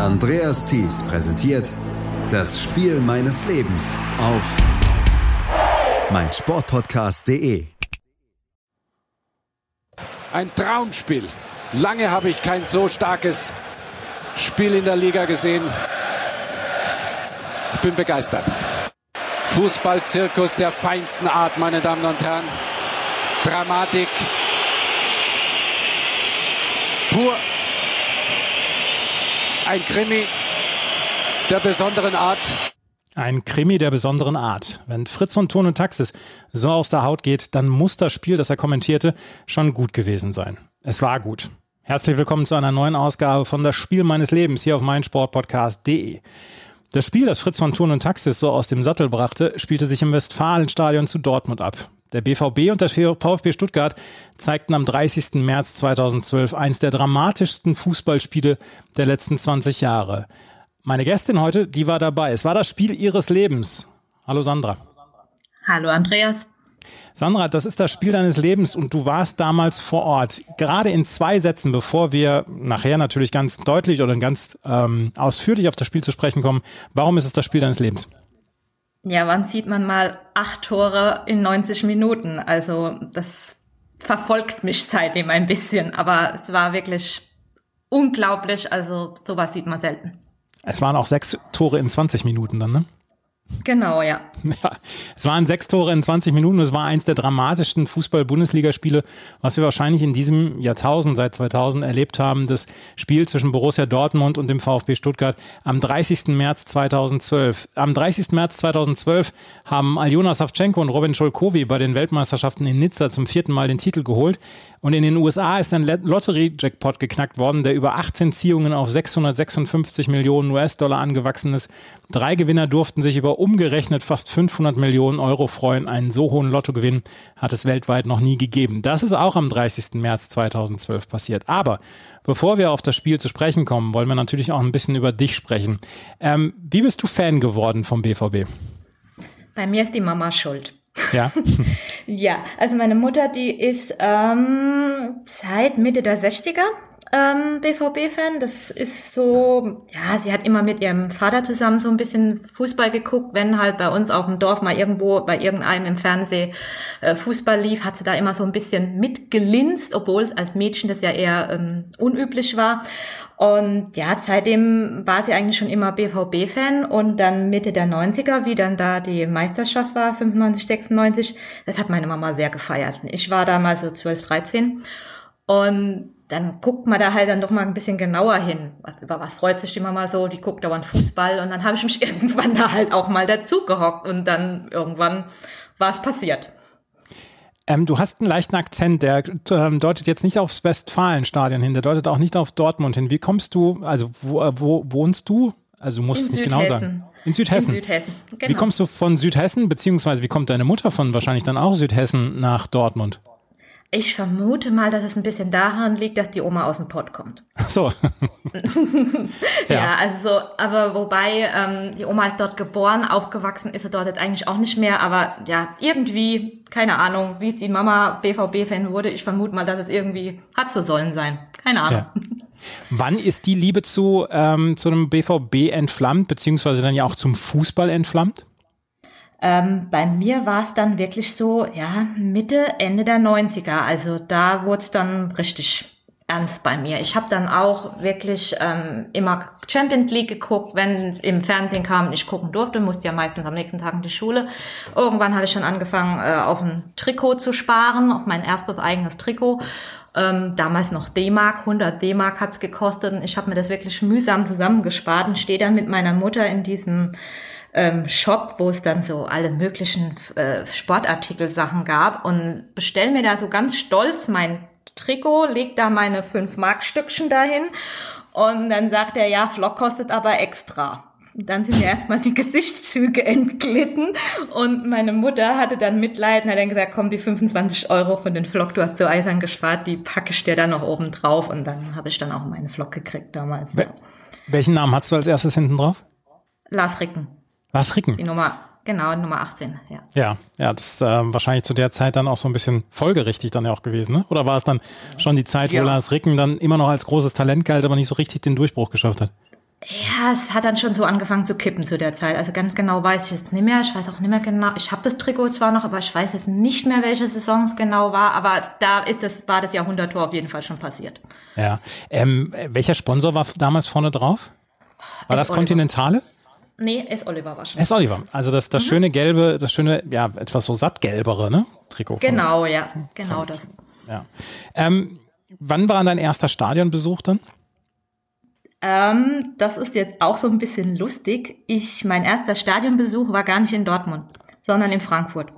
Andreas Thies präsentiert das Spiel meines Lebens auf meinsportpodcast.de. Ein Traumspiel. Lange habe ich kein so starkes Spiel in der Liga gesehen. Ich bin begeistert. Fußballzirkus der feinsten Art, meine Damen und Herren. Dramatik. Pur. Ein Krimi der besonderen Art. Ein Krimi der besonderen Art. Wenn Fritz von Ton und Taxis so aus der Haut geht, dann muss das Spiel, das er kommentierte, schon gut gewesen sein. Es war gut. Herzlich willkommen zu einer neuen Ausgabe von Das Spiel meines Lebens hier auf meinsportpodcast.de. Das Spiel, das Fritz von Thun und Taxis so aus dem Sattel brachte, spielte sich im Westfalenstadion zu Dortmund ab. Der BVB und der VfB Stuttgart zeigten am 30. März 2012 eins der dramatischsten Fußballspiele der letzten 20 Jahre. Meine Gästin heute, die war dabei. Es war das Spiel ihres Lebens. Hallo Sandra. Hallo Andreas. Sandra, das ist das Spiel deines Lebens und du warst damals vor Ort. Gerade in zwei Sätzen, bevor wir nachher natürlich ganz deutlich oder ganz ähm, ausführlich auf das Spiel zu sprechen kommen, warum ist es das Spiel deines Lebens? Ja, wann sieht man mal acht Tore in 90 Minuten? Also das verfolgt mich seitdem ein bisschen, aber es war wirklich unglaublich. Also sowas sieht man selten. Es waren auch sechs Tore in 20 Minuten dann, ne? Genau, ja. ja. Es waren sechs Tore in 20 Minuten. Es war eins der dramatischsten Fußball-Bundesligaspiele, was wir wahrscheinlich in diesem Jahrtausend, seit 2000, erlebt haben. Das Spiel zwischen Borussia Dortmund und dem VfB Stuttgart am 30. März 2012. Am 30. März 2012 haben Aljona Savchenko und Robin Scholkowi bei den Weltmeisterschaften in Nizza zum vierten Mal den Titel geholt. Und in den USA ist ein Lotterie-Jackpot geknackt worden, der über 18 Ziehungen auf 656 Millionen US-Dollar angewachsen ist. Drei Gewinner durften sich über umgerechnet fast 500 Millionen Euro freuen. Einen so hohen Lottogewinn hat es weltweit noch nie gegeben. Das ist auch am 30. März 2012 passiert. Aber bevor wir auf das Spiel zu sprechen kommen, wollen wir natürlich auch ein bisschen über dich sprechen. Ähm, wie bist du Fan geworden vom BVB? Bei mir ist die Mama schuld. Ja. ja, also meine Mutter, die ist ähm, seit Mitte der 60er ähm, BVB-Fan. Das ist so, ja, sie hat immer mit ihrem Vater zusammen so ein bisschen Fußball geguckt. Wenn halt bei uns auf dem Dorf mal irgendwo bei irgendeinem im Fernsehen äh, Fußball lief, hat sie da immer so ein bisschen mitgelinst, obwohl es als Mädchen das ja eher ähm, unüblich war. Und ja, seitdem war sie eigentlich schon immer BVB-Fan und dann Mitte der 90er, wie dann da die Meisterschaft war, 95, 96, das hat meine Mama sehr gefeiert. Ich war damals so 12, 13 und dann guckt man da halt dann doch mal ein bisschen genauer hin. Über was freut sich die Mama so? Die guckt dauernd Fußball und dann habe ich mich irgendwann da halt auch mal dazu gehockt und dann irgendwann war es passiert. Ähm, du hast einen leichten Akzent, der ähm, deutet jetzt nicht aufs Westfalenstadion hin, der deutet auch nicht auf Dortmund hin. Wie kommst du, also wo, äh, wo wohnst du? Also du musst es nicht genau sagen. In Südhessen. In Südhessen. Genau. Wie kommst du von Südhessen, beziehungsweise wie kommt deine Mutter von wahrscheinlich dann auch Südhessen nach Dortmund? Ich vermute mal, dass es ein bisschen daran liegt, dass die Oma aus dem Pott kommt. Ach so. ja. ja. also, aber wobei, ähm, die Oma ist dort geboren, aufgewachsen ist sie dort jetzt eigentlich auch nicht mehr, aber ja, irgendwie, keine Ahnung, wie die Mama BVB-Fan wurde, ich vermute mal, dass es irgendwie hat so sollen sein. Keine Ahnung. Ja. Wann ist die Liebe zu, ähm, zu einem BVB entflammt, beziehungsweise dann ja auch zum Fußball entflammt? Ähm, bei mir war es dann wirklich so, ja, Mitte, Ende der 90er. Also da wurde es dann richtig ernst bei mir. Ich habe dann auch wirklich ähm, immer Champions League geguckt, wenn es im Fernsehen kam und ich gucken durfte, musste ja meistens am nächsten Tag in die Schule. Irgendwann habe ich schon angefangen, äh, auf ein Trikot zu sparen, auf mein erstes eigenes Trikot. Ähm, damals noch D-Mark, 100 D-Mark hat's gekostet und ich habe mir das wirklich mühsam zusammengespart und stehe dann mit meiner Mutter in diesem ähm, Shop, wo es dann so alle möglichen äh, Sportartikel-Sachen gab und bestell mir da so ganz stolz mein Trikot, legt da meine fünf Markstückchen dahin und dann sagt er, ja, Flock kostet aber extra. Dann sind mir erstmal die Gesichtszüge entglitten und meine Mutter hatte dann Mitleid und hat dann gesagt, komm, die 25 Euro von den Flock, du hast so eisern gespart, die packe ich dir dann noch oben drauf und dann habe ich dann auch meine Flock gekriegt damals. Wel welchen Namen hast du als erstes hinten drauf? Lars Ricken. Lars Ricken. Die Nummer, genau, Nummer 18, ja. Ja, ja, das ist äh, wahrscheinlich zu der Zeit dann auch so ein bisschen folgerichtig dann ja auch gewesen, ne? Oder war es dann schon die Zeit, wo Ja. Lars Ricken dann immer noch als großes Talent galt, aber nicht so richtig den Durchbruch geschafft hat? Ja, es hat dann schon so angefangen zu kippen zu der Zeit. Also ganz genau weiß ich jetzt nicht mehr. Ich weiß auch nicht mehr genau. Ich habe das Trikot zwar noch, aber ich weiß jetzt nicht mehr, welche Saison es genau war. Aber da ist das, war das Jahrhunderttor auf jeden Fall schon passiert. Ja. Ähm, welcher Sponsor war damals vorne drauf? War das. Continentale? Nee, ist Oliver waschen. S. Oliver. Also das, Mhm. das schöne gelbe, das schöne, ja, etwas so sattgelbere, ne? Trikot. von- Genau, ja. Genau das. Ja. Ähm, wann war dein erster Stadionbesuch dann? Ähm, das ist jetzt auch so ein bisschen lustig. Ich, mein erster Stadionbesuch war gar nicht in Dortmund, sondern in Frankfurt.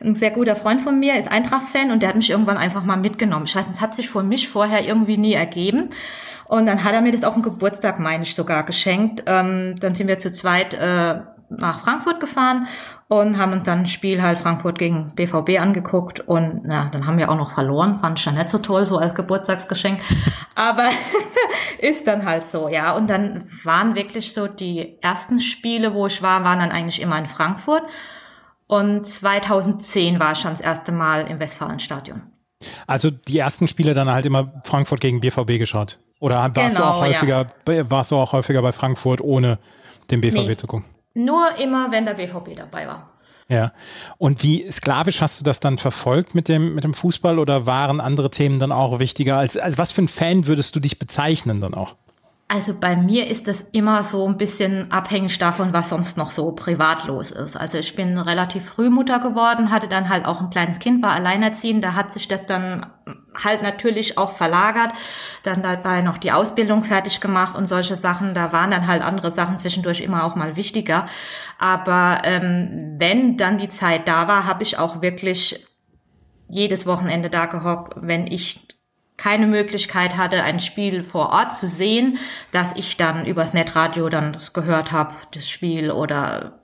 Ein sehr guter Freund von mir ist Eintracht-Fan und der hat mich irgendwann einfach mal mitgenommen. Ich weiß, es hat sich für mich vorher irgendwie nie ergeben. Und dann hat er mir das auf den Geburtstag, meine ich, sogar geschenkt. Ähm, dann sind wir zu zweit äh, nach Frankfurt gefahren und haben uns dann ein Spiel halt Frankfurt gegen BVB angeguckt und na, dann haben wir auch noch verloren, fand ich ja nicht so toll, so als Geburtstagsgeschenk. Aber ist dann halt so, ja. Und dann waren wirklich so die ersten Spiele, wo ich war, waren dann eigentlich immer in Frankfurt. Und 2010 war ich schon das erste Mal im Westfalenstadion. Also die ersten Spiele dann halt immer Frankfurt gegen BVB geschaut. Oder warst du Genau, auch häufiger, warst du auch häufiger bei Frankfurt, ohne den BVB Nee. zu gucken? Nur immer, wenn der BVB dabei war. Ja. Und wie sklavisch hast du das dann verfolgt mit dem, mit dem Fußball oder waren andere Themen dann auch wichtiger? Als, als was für ein Fan würdest du dich bezeichnen dann auch? Also bei mir ist das immer so ein bisschen abhängig davon, was sonst noch so privat los ist. Also ich bin relativ früh Mutter geworden, hatte dann halt auch ein kleines Kind, war alleinerziehend. Da hat sich das dann halt natürlich auch verlagert. Dann dabei noch die Ausbildung fertig gemacht und solche Sachen. Da waren dann halt andere Sachen zwischendurch immer auch mal wichtiger. Aber ähm, wenn dann die Zeit da war, habe ich auch wirklich jedes Wochenende da gehockt, wenn ich keine Möglichkeit hatte, ein Spiel vor Ort zu sehen, dass ich dann übers Netradio dann das gehört habe, das Spiel oder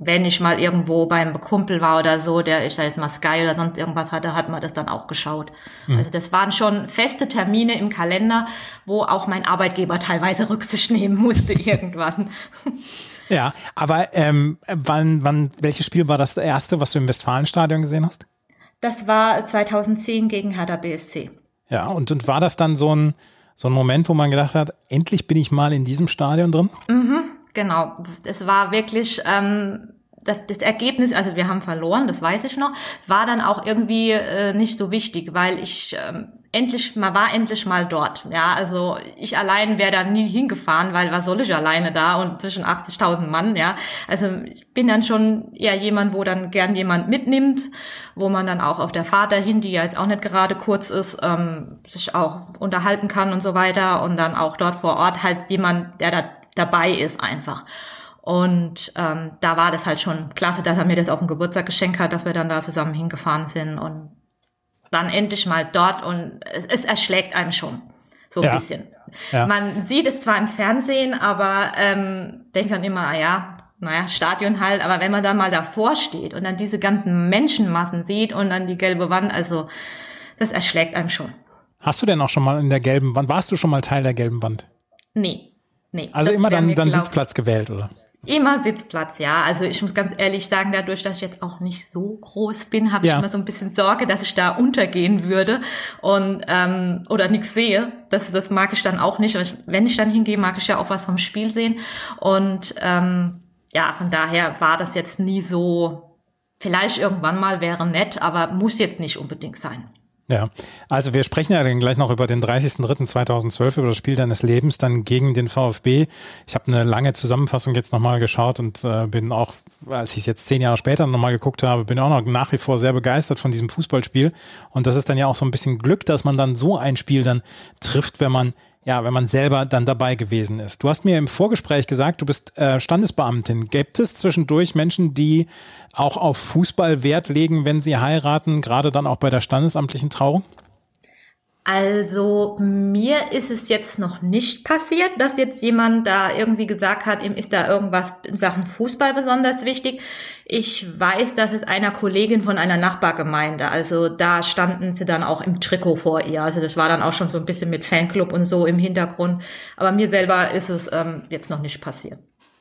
wenn ich mal irgendwo beim Kumpel war oder so, der ich sag jetzt mal Sky oder sonst irgendwas hatte, hat man das dann auch geschaut. Also das waren schon feste Termine im Kalender, wo auch mein Arbeitgeber teilweise Rücksicht nehmen musste irgendwann. Ja, aber ähm, wann, wann, welches Spiel war das erste, was du im Westfalenstadion gesehen hast? Das war 2010 gegen Hertha BSC. Ja, und, und war das dann so ein, so ein Moment, wo man gedacht hat, endlich bin ich mal in diesem Stadion drin? Genau, es war wirklich ähm, das, das Ergebnis, also wir haben verloren, das weiß ich noch, war dann auch irgendwie äh, nicht so wichtig, weil ich ähm, endlich, man war endlich mal dort. Ja, also ich allein wäre da nie hingefahren, weil was soll ich alleine da und zwischen 80.000 Mann, ja. Also ich bin dann schon eher jemand, wo dann gern jemand mitnimmt, wo man dann auch auf der Fahrt dahin, die ja jetzt auch nicht gerade kurz ist, ähm, sich auch unterhalten kann und so weiter und dann auch dort vor Ort halt jemand, der da dabei ist einfach. Und ähm, da war das halt schon klasse, dass er mir das auf den Geburtstag geschenkt hat, dass wir dann da zusammen hingefahren sind und dann endlich mal dort und es, es erschlägt einem schon so ein Ja. bisschen. Ja. Man sieht es zwar im Fernsehen, aber ähm, denkt dann immer, ah ja, naja, Stadion halt, aber wenn man dann mal davor steht und dann diese ganzen Menschenmassen sieht und dann die gelbe Wand, also das erschlägt einem schon. Hast du denn auch schon mal in der gelben Wand, warst du schon mal Teil der gelben Wand? Nee, nee. Also immer dann, dann Sitzplatz gewählt, oder? Immer Sitzplatz, ja. Also ich muss ganz ehrlich sagen, dadurch, dass ich jetzt auch nicht so groß bin, habe Ja. ich immer so ein bisschen Sorge, dass ich da untergehen würde und ähm, oder nichts sehe. Das, das mag ich dann auch nicht. Und wenn ich dann hingehe, mag ich ja auch was vom Spiel sehen. Und ähm, ja, von daher war das jetzt nie so. Vielleicht irgendwann mal wäre nett, aber muss jetzt nicht unbedingt sein. Ja, also wir sprechen ja dann gleich noch über den 30.03.2012, über das Spiel deines Lebens dann gegen den VfB. Ich habe eine lange Zusammenfassung jetzt nochmal geschaut und äh, bin auch, als ich es jetzt zehn Jahre später nochmal geguckt habe, bin auch noch nach wie vor sehr begeistert von diesem Fußballspiel. Und das ist dann ja auch so ein bisschen Glück, dass man dann so ein Spiel dann trifft, wenn man ja, wenn man selber dann dabei gewesen ist. Du hast mir im Vorgespräch gesagt, du bist äh, Standesbeamtin. Gibt es zwischendurch Menschen, die auch auf Fußball Wert legen, wenn sie heiraten, gerade dann auch bei der standesamtlichen Trauung? Also mir ist es jetzt noch nicht passiert, dass jetzt jemand da irgendwie gesagt hat, ihm ist da irgendwas in Sachen Fußball besonders wichtig. Ich weiß, dass es einer Kollegin von einer Nachbargemeinde, also da standen sie dann auch im Trikot vor ihr. Also das war dann auch schon so ein bisschen mit Fanclub und so im Hintergrund. Aber mir selber ist es ähm, jetzt noch nicht passiert.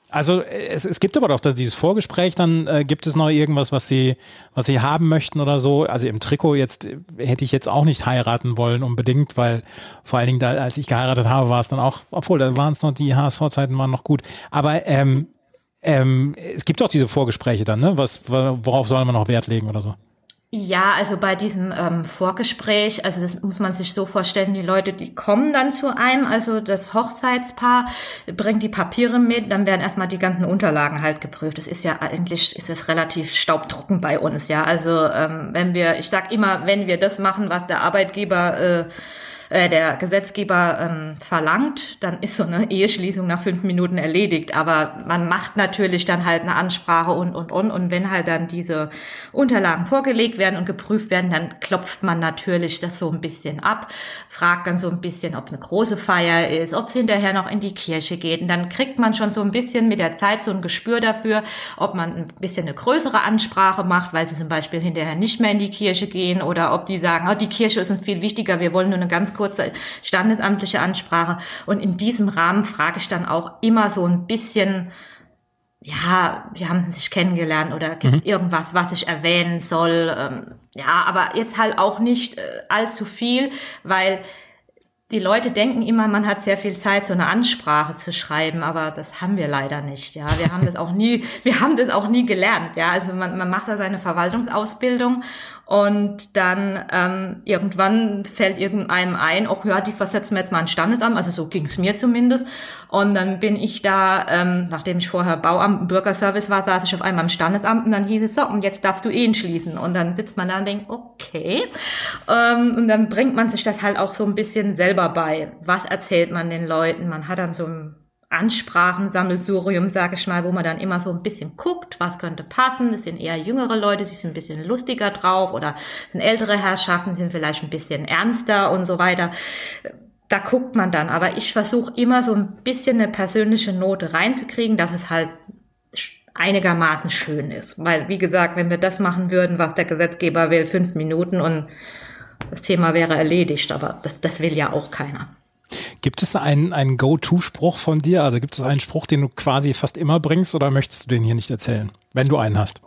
Also es, es gibt aber doch dass dieses Vorgespräch, dann äh, gibt es noch irgendwas, was sie, was sie haben möchten oder so. Also im Trikot jetzt äh, hätte ich jetzt auch nicht heiraten wollen unbedingt, weil vor allen Dingen da, als ich geheiratet habe, war es dann auch, obwohl da waren es noch die HSV-Zeiten waren noch gut. Aber ähm, ähm, es gibt doch diese Vorgespräche dann, ne? Was, worauf soll man noch Wert legen oder so? Ja, also bei diesem ähm, Vorgespräch, also das muss man sich so vorstellen, die Leute, die kommen dann zu einem, also das Hochzeitspaar bringt die Papiere mit, dann werden erstmal die ganzen Unterlagen halt geprüft. Das ist ja eigentlich, ist das relativ staubtrocken bei uns, ja. Also ähm, wenn wir, ich sag immer, wenn wir das machen, was der Arbeitgeber äh, äh, der Gesetzgeber ähm, verlangt, dann ist so eine Eheschließung nach fünf Minuten erledigt. Aber man macht natürlich dann halt eine Ansprache und, und, und. Und wenn halt dann diese Unterlagen vorgelegt werden und geprüft werden, dann klopft man natürlich das so ein bisschen ab, fragt dann so ein bisschen, ob es eine große Feier ist, ob es hinterher noch in die Kirche geht. Und dann kriegt man schon so ein bisschen mit der Zeit so ein Gespür dafür, ob man ein bisschen eine größere Ansprache macht, weil sie zum Beispiel hinterher nicht mehr in die Kirche gehen oder ob die sagen, oh, die Kirche ist uns viel wichtiger, wir wollen nur eine ganz kurze standesamtliche Ansprache. Und in diesem Rahmen frage ich dann auch immer so ein bisschen, ja, wir haben sich kennengelernt oder gibt es mhm. irgendwas, was ich erwähnen soll? Ähm, ja, aber jetzt halt auch nicht äh, allzu viel, weil die Leute denken immer, man hat sehr viel Zeit, so eine Ansprache zu schreiben, aber das haben wir leider nicht. Ja, wir haben das auch nie, wir haben das auch nie gelernt. Ja, also man, man macht da seine Verwaltungsausbildung und dann ähm, irgendwann fällt irgendeinem ein, auch ja, die versetzen wir jetzt mal ein Standesamt, also so ging es mir zumindest. Und dann bin ich da, ähm, nachdem ich vorher Bauamt, Bürgerservice war, saß ich auf einmal im Standesamt und dann hieß es so, und jetzt darfst du Ehen schließen. Und dann sitzt man da und denkt, okay. Ähm, und dann bringt man sich das halt auch so ein bisschen selber bei. Was erzählt man den Leuten? Man hat dann so ein Ansprachensammelsurium, sage ich mal, wo man dann immer so ein bisschen guckt, was könnte passen. Es sind eher jüngere Leute, sie sind ein bisschen lustiger drauf oder sind ältere Herrschaften, sind vielleicht ein bisschen ernster und so weiter. Da guckt man dann. Aber ich versuche immer so ein bisschen eine persönliche Note reinzukriegen, dass es halt einigermaßen schön ist. Weil, wie gesagt, wenn wir das machen würden, was der Gesetzgeber will, fünf Minuten und das Thema wäre erledigt. Aber das, das will ja auch keiner. Gibt es einen, einen Go-To-Spruch von dir? Also gibt es einen Spruch, den du quasi fast immer bringst oder möchtest du den hier nicht erzählen, wenn du einen hast?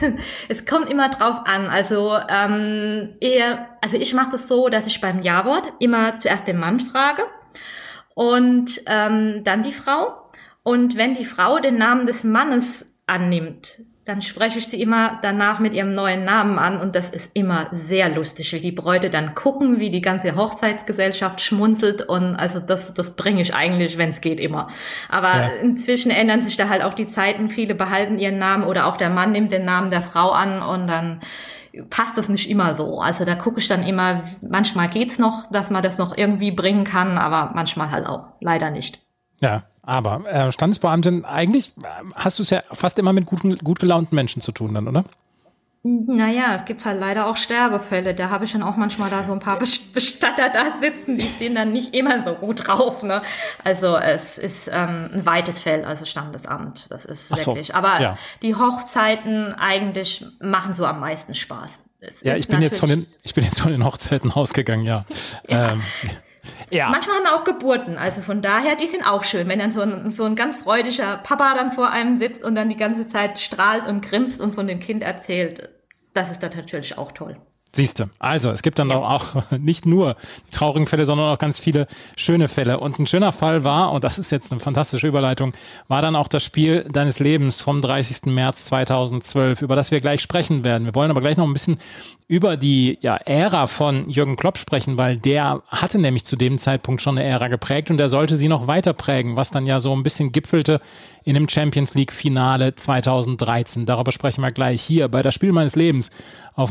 es kommt immer drauf an. Also ähm, eher, also ich mache das so, dass ich beim Ja-Wort immer zuerst den Mann frage und ähm, dann die Frau. Und wenn die Frau den Namen des Mannes annimmt, dann spreche ich sie immer danach mit ihrem neuen Namen an und das ist immer sehr lustig, wie die Bräute dann gucken, wie die ganze Hochzeitsgesellschaft schmunzelt und also das, das bringe ich eigentlich, wenn es geht, immer. Aber ja. inzwischen ändern sich da halt auch die Zeiten, viele behalten ihren Namen oder auch der Mann nimmt den Namen der Frau an und dann passt das nicht immer so. Also da gucke ich dann immer, manchmal geht's noch, dass man das noch irgendwie bringen kann, aber manchmal halt auch leider nicht. Ja, aber äh, Standesbeamtin, eigentlich äh, hast du es ja fast immer mit guten, gut gelaunten Menschen zu tun dann, oder? Naja, es gibt halt leider auch Sterbefälle. Da habe ich dann auch manchmal da so ein paar Bestatter da sitzen, die sind dann nicht immer so gut drauf. Ne? Also es ist ähm, ein weites Feld, also Standesamt. Das ist Ach wirklich. So, Aber ja. die Hochzeiten eigentlich machen so am meisten Spaß. Es ja, ich bin jetzt von den, ich bin jetzt von den Hochzeiten ausgegangen, ja. ja. Ähm, ja. Manchmal haben wir auch Geburten, also von daher, die sind auch schön, wenn dann so ein, so ein ganz freudiger Papa dann vor einem sitzt und dann die ganze Zeit strahlt und grinst und von dem Kind erzählt. Das ist dann natürlich auch toll. Siehst du. Also, es gibt dann ja. auch nicht nur die traurigen Fälle, sondern auch ganz viele schöne Fälle. Und ein schöner Fall war, und das ist jetzt eine fantastische Überleitung, war dann auch das Spiel deines Lebens vom 30. März 2012, über das wir gleich sprechen werden. Wir wollen aber gleich noch ein bisschen über die ja, Ära von Jürgen Klopp sprechen, weil der hatte nämlich zu dem Zeitpunkt schon eine Ära geprägt und der sollte sie noch weiter prägen, was dann ja so ein bisschen gipfelte in dem Champions League Finale 2013. Darüber sprechen wir gleich hier bei das Spiel meines Lebens auf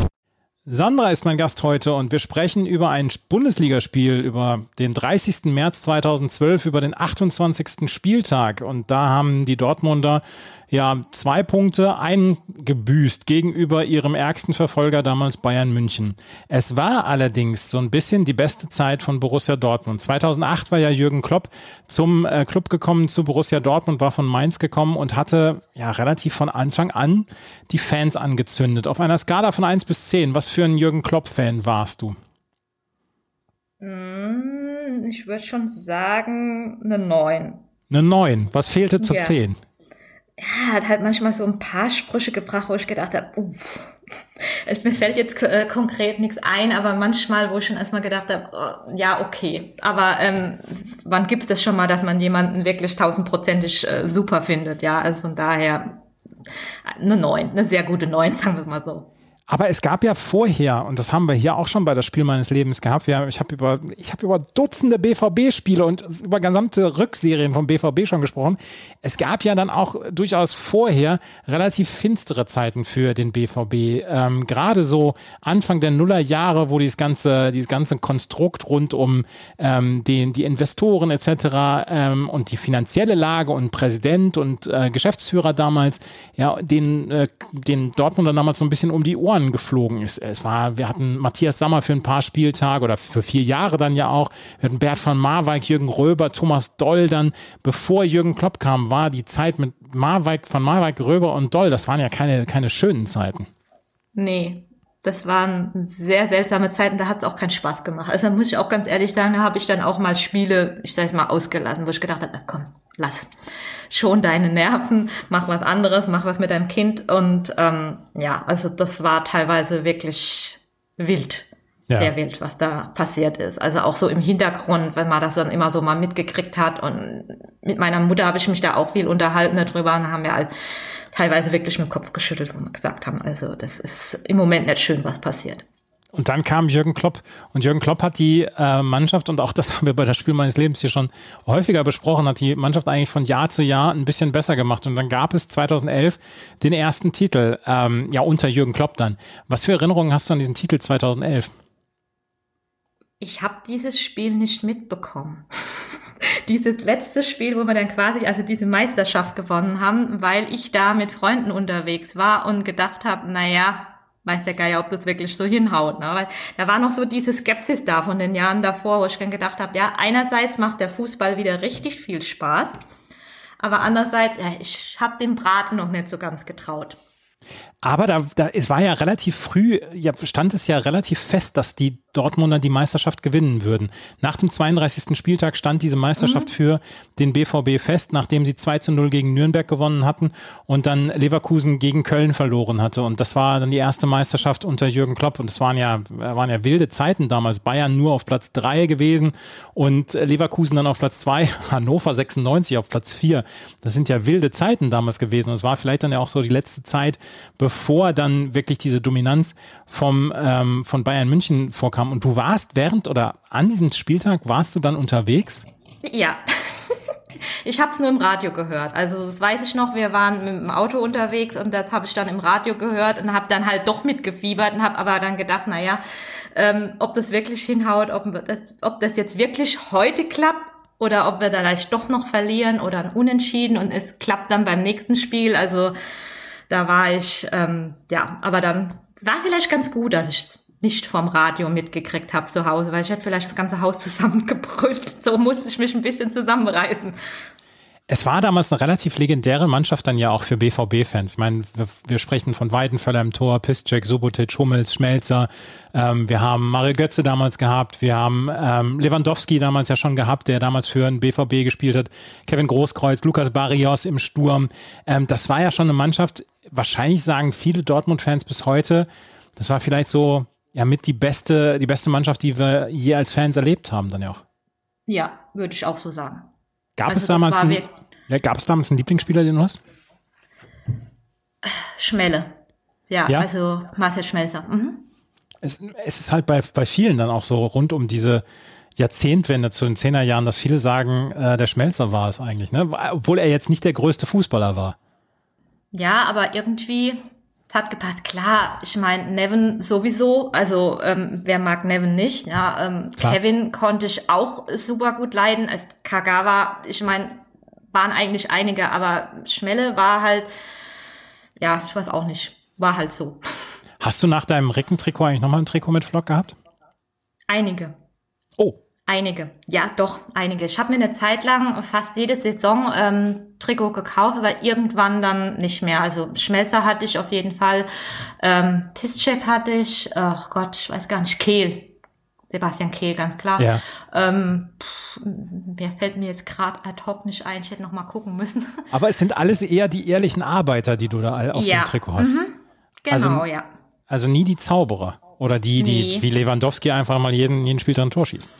Sandra ist mein Gast heute und wir sprechen über ein Bundesligaspiel, über den 30. März 2012, über den 28. Spieltag. Und da haben die Dortmunder ja zwei Punkte eingebüßt gegenüber ihrem ärgsten Verfolger damals Bayern München. Es war allerdings so ein bisschen die beste Zeit von Borussia Dortmund. 2008 war ja Jürgen Klopp zum äh, Club gekommen, zu Borussia Dortmund, war von Mainz gekommen und hatte ja relativ von Anfang an die Fans angezündet. Auf einer Skala von 1 bis 10, was für ein Jürgen Klopp-Fan warst du? Hm, ich würde schon sagen, eine 9. Eine 9. Was fehlte zur ja. 10? ja, hat halt manchmal so ein paar Sprüche gebracht, wo ich gedacht habe, uff, es mir fällt jetzt äh, konkret nichts ein, aber manchmal, wo ich schon erstmal gedacht habe, oh, ja, okay. Aber ähm, wann gibt's das schon mal, dass man jemanden wirklich tausendprozentig äh, super findet? Ja, also von daher eine neun, eine sehr gute neun, sagen wir mal so. Aber es gab ja vorher, und das haben wir hier auch schon bei das Spiel meines Lebens gehabt, wir, ich habe über, hab über Dutzende BVB-Spiele und über gesamte Rückserien vom BVB schon gesprochen. Es gab ja dann auch durchaus vorher relativ finstere Zeiten für den BVB. Ähm, Gerade so Anfang der Nullerjahre, wo dieses ganze, dieses ganze Konstrukt rund um ähm, den, die Investoren etc. Ähm, und die finanzielle Lage und Präsident und äh, Geschäftsführer damals, ja, den, äh, den Dortmunder damals so ein bisschen um die Ohren Ohren geflogen ist. Es war, wir hatten Matthias Sammer für ein paar Spieltage oder für vier Jahre dann ja auch. Wir hatten Bert von Marwijk, Jürgen Röber, Thomas Doll dann. Bevor Jürgen Klopp kam, war die Zeit mit Marwijk, von Marwijk, Röber und Doll, das waren ja keine, keine schönen Zeiten. Nee, das waren sehr seltsame Zeiten, da hat es auch keinen Spaß gemacht. Also da muss ich auch ganz ehrlich sagen, da habe ich dann auch mal Spiele, ich sage es mal, ausgelassen, wo ich gedacht habe, komm, lass. Schon deine Nerven, mach was anderes, mach was mit deinem Kind. Und ähm, ja, also das war teilweise wirklich wild. Ja. Sehr wild, was da passiert ist. Also auch so im Hintergrund, wenn man das dann immer so mal mitgekriegt hat. Und mit meiner Mutter habe ich mich da auch viel unterhalten darüber und haben wir halt teilweise wirklich mit dem Kopf geschüttelt, wo wir gesagt haben, also das ist im Moment nicht schön, was passiert. Und dann kam Jürgen Klopp. Und Jürgen Klopp hat die äh, Mannschaft, und auch das haben wir bei das Spiel meines Lebens hier schon häufiger besprochen, hat die Mannschaft eigentlich von Jahr zu Jahr ein bisschen besser gemacht. Und dann gab es 2011 den ersten Titel, ähm, ja, unter Jürgen Klopp dann. Was für Erinnerungen hast du an diesen Titel 2011? Ich habe dieses Spiel nicht mitbekommen. dieses letzte Spiel, wo wir dann quasi also diese Meisterschaft gewonnen haben, weil ich da mit Freunden unterwegs war und gedacht habe, naja, weiß der Geier, ob das wirklich so hinhaut. Ne? Weil da war noch so diese Skepsis da von den Jahren davor, wo ich dann gedacht habe, ja, einerseits macht der Fußball wieder richtig viel Spaß, aber andererseits, ja, ich habe dem Braten noch nicht so ganz getraut. Aber da, da, es war ja relativ früh, ja, stand es ja relativ fest, dass die Dortmunder die Meisterschaft gewinnen würden. Nach dem 32. Spieltag stand diese Meisterschaft mhm. für den BVB fest, nachdem sie 2 zu 0 gegen Nürnberg gewonnen hatten und dann Leverkusen gegen Köln verloren hatte. Und das war dann die erste Meisterschaft unter Jürgen Klopp. Und es waren ja, waren ja wilde Zeiten damals. Bayern nur auf Platz 3 gewesen und Leverkusen dann auf Platz 2, Hannover 96 auf Platz 4. Das sind ja wilde Zeiten damals gewesen. Und es war vielleicht dann ja auch so die letzte Zeit, bevor dann wirklich diese Dominanz vom, ähm, von Bayern München vorkam. Und du warst während oder an diesem Spieltag, warst du dann unterwegs? Ja. Ich habe es nur im Radio gehört. Also das weiß ich noch, wir waren mit dem Auto unterwegs und das habe ich dann im Radio gehört und habe dann halt doch mitgefiebert und habe aber dann gedacht, naja, ähm, ob das wirklich hinhaut, ob das, ob das jetzt wirklich heute klappt oder ob wir da vielleicht doch noch verlieren oder ein Unentschieden und es klappt dann beim nächsten Spiel. Also da war ich, ähm, ja, aber dann war vielleicht ganz gut, dass ich nicht vom Radio mitgekriegt habe zu Hause, weil ich hätte vielleicht das ganze Haus zusammengebrüllt. So musste ich mich ein bisschen zusammenreißen. Es war damals eine relativ legendäre Mannschaft dann ja auch für BVB-Fans. Ich meine, wir, wir, sprechen von Weidenfeller im Tor, Piszczek, Subotic, Hummels, Schmelzer. Ähm, wir haben Mario Götze damals gehabt. Wir haben ähm, Lewandowski damals ja schon gehabt, der damals für den BVB gespielt hat. Kevin Großkreuz, Lukas Barrios im Sturm. Ähm, das war ja schon eine Mannschaft, wahrscheinlich sagen viele Dortmund-Fans bis heute, das war vielleicht so ja mit die beste, die beste Mannschaft, die wir je als Fans erlebt haben, dann ja auch. Ja, würde ich auch so sagen. Gab, Also es damals einen, ja, gab es damals einen Lieblingsspieler, den du hast? Schmelle. Ja, Ja? also Marcel Schmelzer. Mhm. Es, es ist halt bei, bei vielen dann auch so rund um diese Jahrzehntwende zu den Zehnerjahren, dass viele sagen, äh, der Schmelzer war es eigentlich, ne? Obwohl er jetzt nicht der größte Fußballer war. Ja, aber irgendwie es hat gepasst. Klar, ich meine, Nevin sowieso, also ähm, wer mag Nevin nicht? Ja, ähm, Klar. Kevin konnte ich auch super gut leiden. Also Kagawa, ich meine, waren eigentlich einige, aber Schmelle war halt, ja, ich weiß auch nicht, war halt so. Hast du nach deinem Reckentrikot eigentlich nochmal ein Trikot mit Flock gehabt? Einige. Oh, Einige, ja doch, einige. Ich habe mir eine Zeit lang fast jede Saison ähm, Trikot gekauft, aber irgendwann dann nicht mehr. Also Schmelzer hatte ich auf jeden Fall, ähm, Piszczek hatte ich, oh Gott, ich weiß gar nicht, Kehl, Sebastian Kehl, ganz klar. Ja. Ähm, pff, mir fällt mir jetzt gerade ad hoc nicht ein, ich hätte noch mal gucken müssen. aber es sind alles eher die ehrlichen Arbeiter, die du da auf Ja. dem Trikot hast. genau, Also- ja. Also nie die Zauberer oder die, die Nee. wie Lewandowski einfach mal jeden, jeden Spiel ein Tor schießen.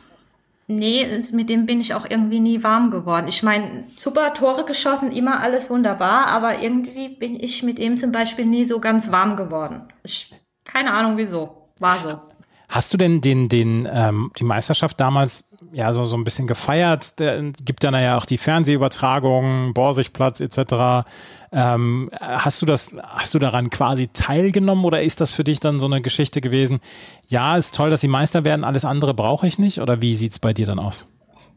Nee, mit dem bin ich auch irgendwie nie warm geworden. Ich meine, super Tore geschossen, immer alles wunderbar, aber irgendwie bin ich mit ihm zum Beispiel nie so ganz warm geworden. Ich, keine Ahnung wieso. War so. Hast du denn den, den, ähm, die Meisterschaft damals ja so, so ein bisschen gefeiert? Der, gibt dann ja auch die Fernsehübertragungen, Borsigplatz etc. Ähm, hast du das, hast du daran quasi teilgenommen oder ist das für dich dann so eine Geschichte gewesen? Ja, ist toll, dass sie Meister werden, alles andere brauche ich nicht oder wie sieht's bei dir dann aus?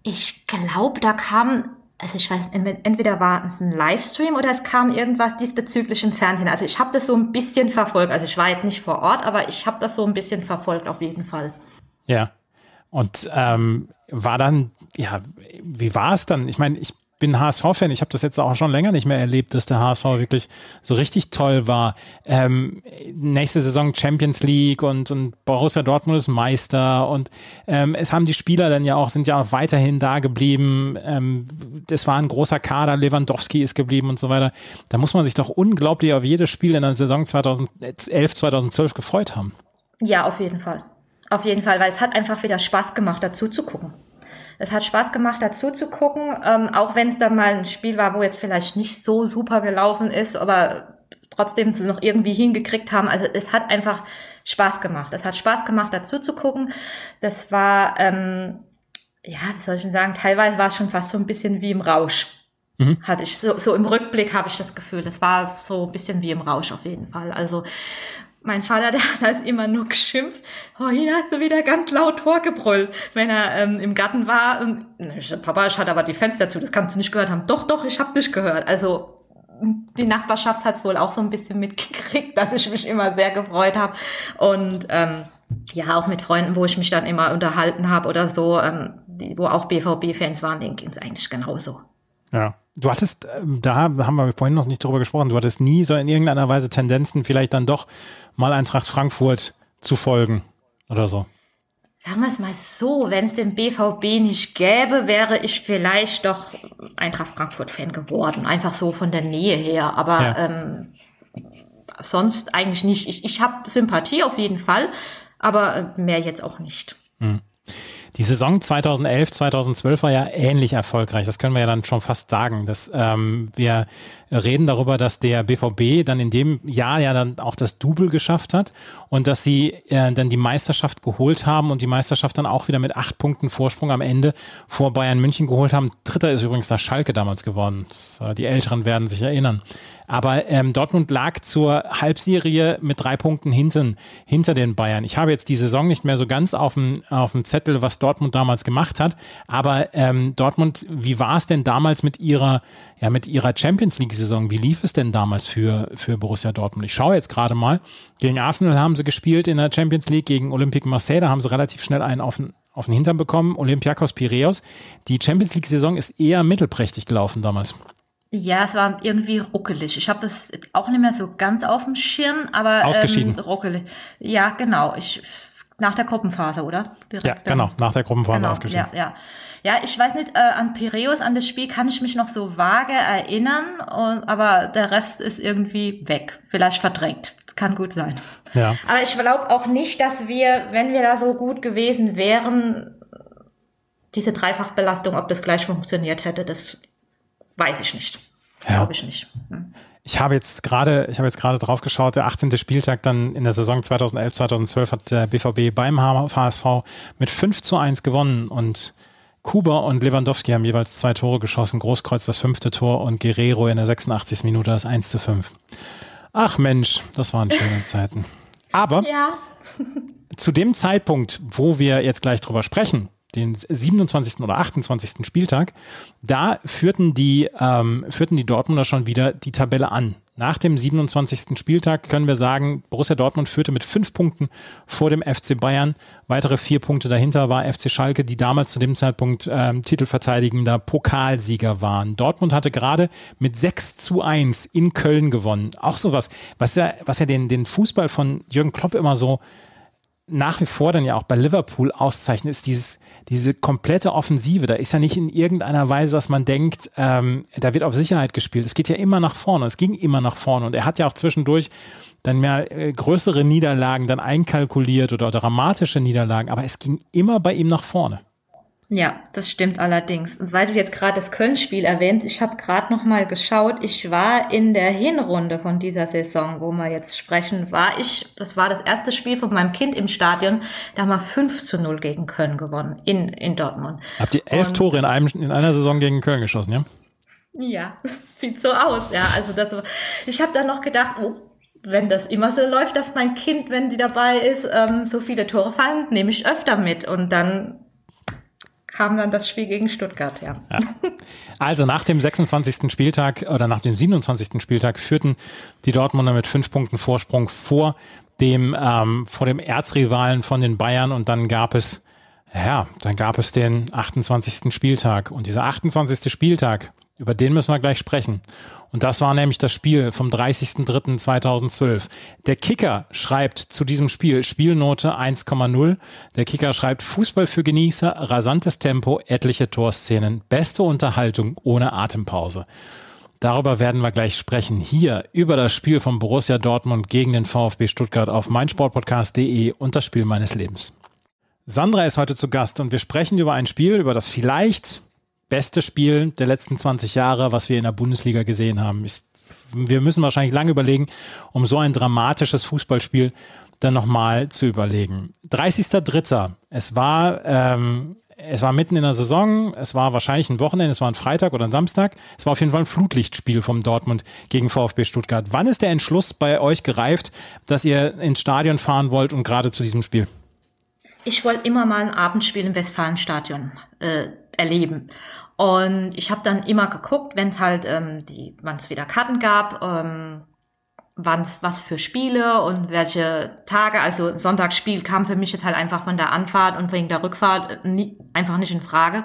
Ich glaube, da kam, also ich weiß, entweder war es ein Livestream oder es kam irgendwas diesbezüglich im Fernsehen. Also ich habe das so ein bisschen verfolgt. Also ich war jetzt nicht vor Ort, aber ich habe das so ein bisschen verfolgt auf jeden Fall. Ja. Und ähm, war dann, ja, wie war es dann? Ich meine, ich bin HSV-Fan, ich habe das jetzt auch schon länger nicht mehr erlebt, dass der HSV wirklich so richtig toll war. Ähm, nächste Saison Champions League und, und Borussia Dortmund ist Meister und ähm, es haben die Spieler dann ja auch, sind ja auch weiterhin da geblieben. Ähm, das war ein großer Kader, Lewandowski ist geblieben und so weiter. Da muss man sich doch unglaublich auf jedes Spiel in der Saison 2011, 2012 gefreut haben. Ja, auf jeden Fall. Auf jeden Fall, weil es hat einfach wieder Spaß gemacht, dazu zu gucken. Es hat Spaß gemacht, dazu zu gucken, ähm, auch wenn es dann mal ein Spiel war, wo jetzt vielleicht nicht so super gelaufen ist, aber trotzdem sie noch irgendwie hingekriegt haben. Also es hat einfach Spaß gemacht. Es hat Spaß gemacht, dazu zu gucken. Das war, ähm, ja, wie soll ich denn sagen, teilweise war es schon fast so ein bisschen wie im Rausch. Hatte ich so, so im Rückblick habe ich das Gefühl. Das war so ein bisschen wie im Rausch auf jeden Fall. Also mein Vater, der hat das immer nur geschimpft. Oh, hier hast du wieder ganz laut Tor gebrüllt, wenn er ähm, im Garten war. Und ich Papa, ich hatte aber die Fenster zu, das kannst du nicht gehört haben. Doch, doch, ich hab dich gehört. Also die Nachbarschaft hat es wohl auch so ein bisschen mitgekriegt, dass ich mich immer sehr gefreut habe. Und ähm, ja, auch mit Freunden, wo ich mich dann immer unterhalten habe oder so, ähm, die, wo auch BVB-Fans waren, denen ging es eigentlich genauso. Ja. Du hattest, ähm, da haben wir vorhin noch nicht drüber gesprochen, du hattest nie so in irgendeiner Weise Tendenzen, vielleicht dann doch mal Eintracht Frankfurt zu folgen oder so. Sagen wir es mal so, wenn es den BVB nicht gäbe, wäre ich vielleicht doch Eintracht Frankfurt-Fan geworden. Einfach so von der Nähe her. Aber Ja. ähm, sonst eigentlich nicht. Ich, ich habe Sympathie auf jeden Fall, aber äh, mehr jetzt auch nicht. Die Saison 2011, 2012 war ja ähnlich erfolgreich. Das können wir ja dann schon fast sagen. Dass, ähm, wir reden darüber, dass der BVB dann in dem Jahr ja dann auch das Double geschafft hat und dass sie äh, dann die Meisterschaft geholt haben und die Meisterschaft dann auch wieder mit acht Punkten Vorsprung am Ende vor Bayern München geholt haben. Dritter ist übrigens der Schalke damals geworden. Das, äh, die Älteren werden sich erinnern. Aber ähm, Dortmund lag zur Halbserie mit drei Punkten hinten, hinter den Bayern. Ich habe jetzt die Saison nicht mehr so ganz auf dem, auf dem Zettel, was Dortmund damals gemacht hat. Aber ähm, Dortmund, wie war es denn damals mit ihrer, ja, mit ihrer Champions League-Saison? Wie lief es denn damals für, für Borussia Dortmund? Ich schaue jetzt gerade mal. Gegen Arsenal haben sie gespielt in der Champions League, gegen Olympique Marseille. Da haben sie relativ schnell einen auf den, auf den Hintern bekommen. Olympiakos Piraeus. Die Champions League-Saison ist eher mittelprächtig gelaufen damals. Ja, es war irgendwie ruckelig. Ich habe das jetzt auch nicht mehr so ganz auf dem Schirm, aber Ausgeschieden. Ähm, ruckelig. Ja, genau. Ich nach der Gruppenphase, oder? Direkt Ja, dann. genau. Nach der Gruppenphase Genau, ausgeschieden. ja, ja. Ja, ich weiß nicht, äh, an Piräus, an das Spiel kann ich mich noch so vage erinnern, und, aber der Rest ist irgendwie weg. Vielleicht verdrängt. Das kann gut sein. Ja. Aber ich glaube auch nicht, dass wir, wenn wir da so gut gewesen wären, diese Dreifachbelastung, ob das gleich funktioniert hätte, das weiß ich nicht. Ja. Glaube ich nicht. Hm. Ich habe jetzt gerade, ich habe jetzt gerade drauf geschaut, der 18. Spieltag dann in der Saison 2011, 2012 hat der BVB beim HSV mit 5 zu 1 gewonnen und Kuba und Lewandowski haben jeweils zwei Tore geschossen. Großkreuz das fünfte Tor und Guerrero in der 86. Minute das 1 zu 5. Ach Mensch, das waren schöne Zeiten. Aber ja. zu dem Zeitpunkt, wo wir jetzt gleich drüber sprechen, den 27. oder 28. Spieltag, da führten die, ähm, führten die Dortmunder schon wieder die Tabelle an. Nach dem 27. Spieltag können wir sagen, Borussia Dortmund führte mit fünf Punkten vor dem FC Bayern. Weitere vier Punkte dahinter war FC Schalke, die damals zu dem Zeitpunkt ähm, titelverteidigender Pokalsieger waren. Dortmund hatte gerade mit 6 zu 1 in Köln gewonnen. Auch sowas, was ja, was ja den, den Fußball von Jürgen Klopp immer so nach wie vor dann ja auch bei Liverpool auszeichnet, ist dieses, diese komplette Offensive. Da ist ja nicht in irgendeiner Weise, dass man denkt, ähm, da wird auf Sicherheit gespielt. Es geht ja immer nach vorne. Es ging immer nach vorne. Und er hat ja auch zwischendurch dann mehr äh, größere Niederlagen dann einkalkuliert oder dramatische Niederlagen. Aber es ging immer bei ihm nach vorne. Ja, das stimmt allerdings. Und weil du jetzt gerade das Köln-Spiel erwähnst, ich habe gerade noch mal geschaut. Ich war in der Hinrunde von dieser Saison, wo wir jetzt sprechen, war ich, das war das erste Spiel von meinem Kind im Stadion, da haben wir 5 zu 0 gegen Köln gewonnen, in, in Dortmund. Habt ihr elf Und, Tore in, einem, in einer Saison gegen Köln geschossen, ja? Ja, das sieht so aus, ja. Also das, ich habe dann noch gedacht, oh, wenn das immer so läuft, dass mein Kind, wenn die dabei ist, ähm, so viele Tore fallen, nehme ich öfter mit. Und dann kam dann das Spiel gegen Stuttgart, ja. ja. Also nach dem 26. Spieltag oder nach dem 27. Spieltag führten die Dortmunder mit fünf Punkten Vorsprung vor dem, ähm, vor dem Erzrivalen von den Bayern und dann gab es, ja, dann gab es den 28. Spieltag und dieser 28. Spieltag, über den müssen wir gleich sprechen. Und das war nämlich das Spiel vom 30.03.2012. Der Kicker schreibt zu diesem Spiel Spielnote 1,0. Der Kicker schreibt Fußball für Genießer, rasantes Tempo, etliche Torszenen, beste Unterhaltung ohne Atempause. Darüber werden wir gleich sprechen. Hier über das Spiel von Borussia Dortmund gegen den VfB Stuttgart auf meinsportpodcast.de und das Spiel meines Lebens. Sandra ist heute zu Gast und wir sprechen über ein Spiel, über das vielleicht beste Spiel der letzten 20 Jahre, was wir in der Bundesliga gesehen haben. Ich, wir müssen wahrscheinlich lange überlegen, um so ein dramatisches Fußballspiel dann nochmal zu überlegen. 30.03. Es war, ähm, es war mitten in der Saison, es war wahrscheinlich ein Wochenende, es war ein Freitag oder ein Samstag. Es war auf jeden Fall ein Flutlichtspiel vom Dortmund gegen VfB Stuttgart. Wann ist der Entschluss bei euch gereift, dass ihr ins Stadion fahren wollt und gerade zu diesem Spiel? Ich wollte immer mal ein Abendspiel im Westfalenstadion äh, erleben. Und ich habe dann immer geguckt, wenn es halt ähm, die, wann es wieder Karten gab, ähm, wann es was für Spiele und welche Tage. Also Sonntagsspiel kam für mich jetzt halt einfach von der Anfahrt und wegen der Rückfahrt nie, einfach nicht in Frage.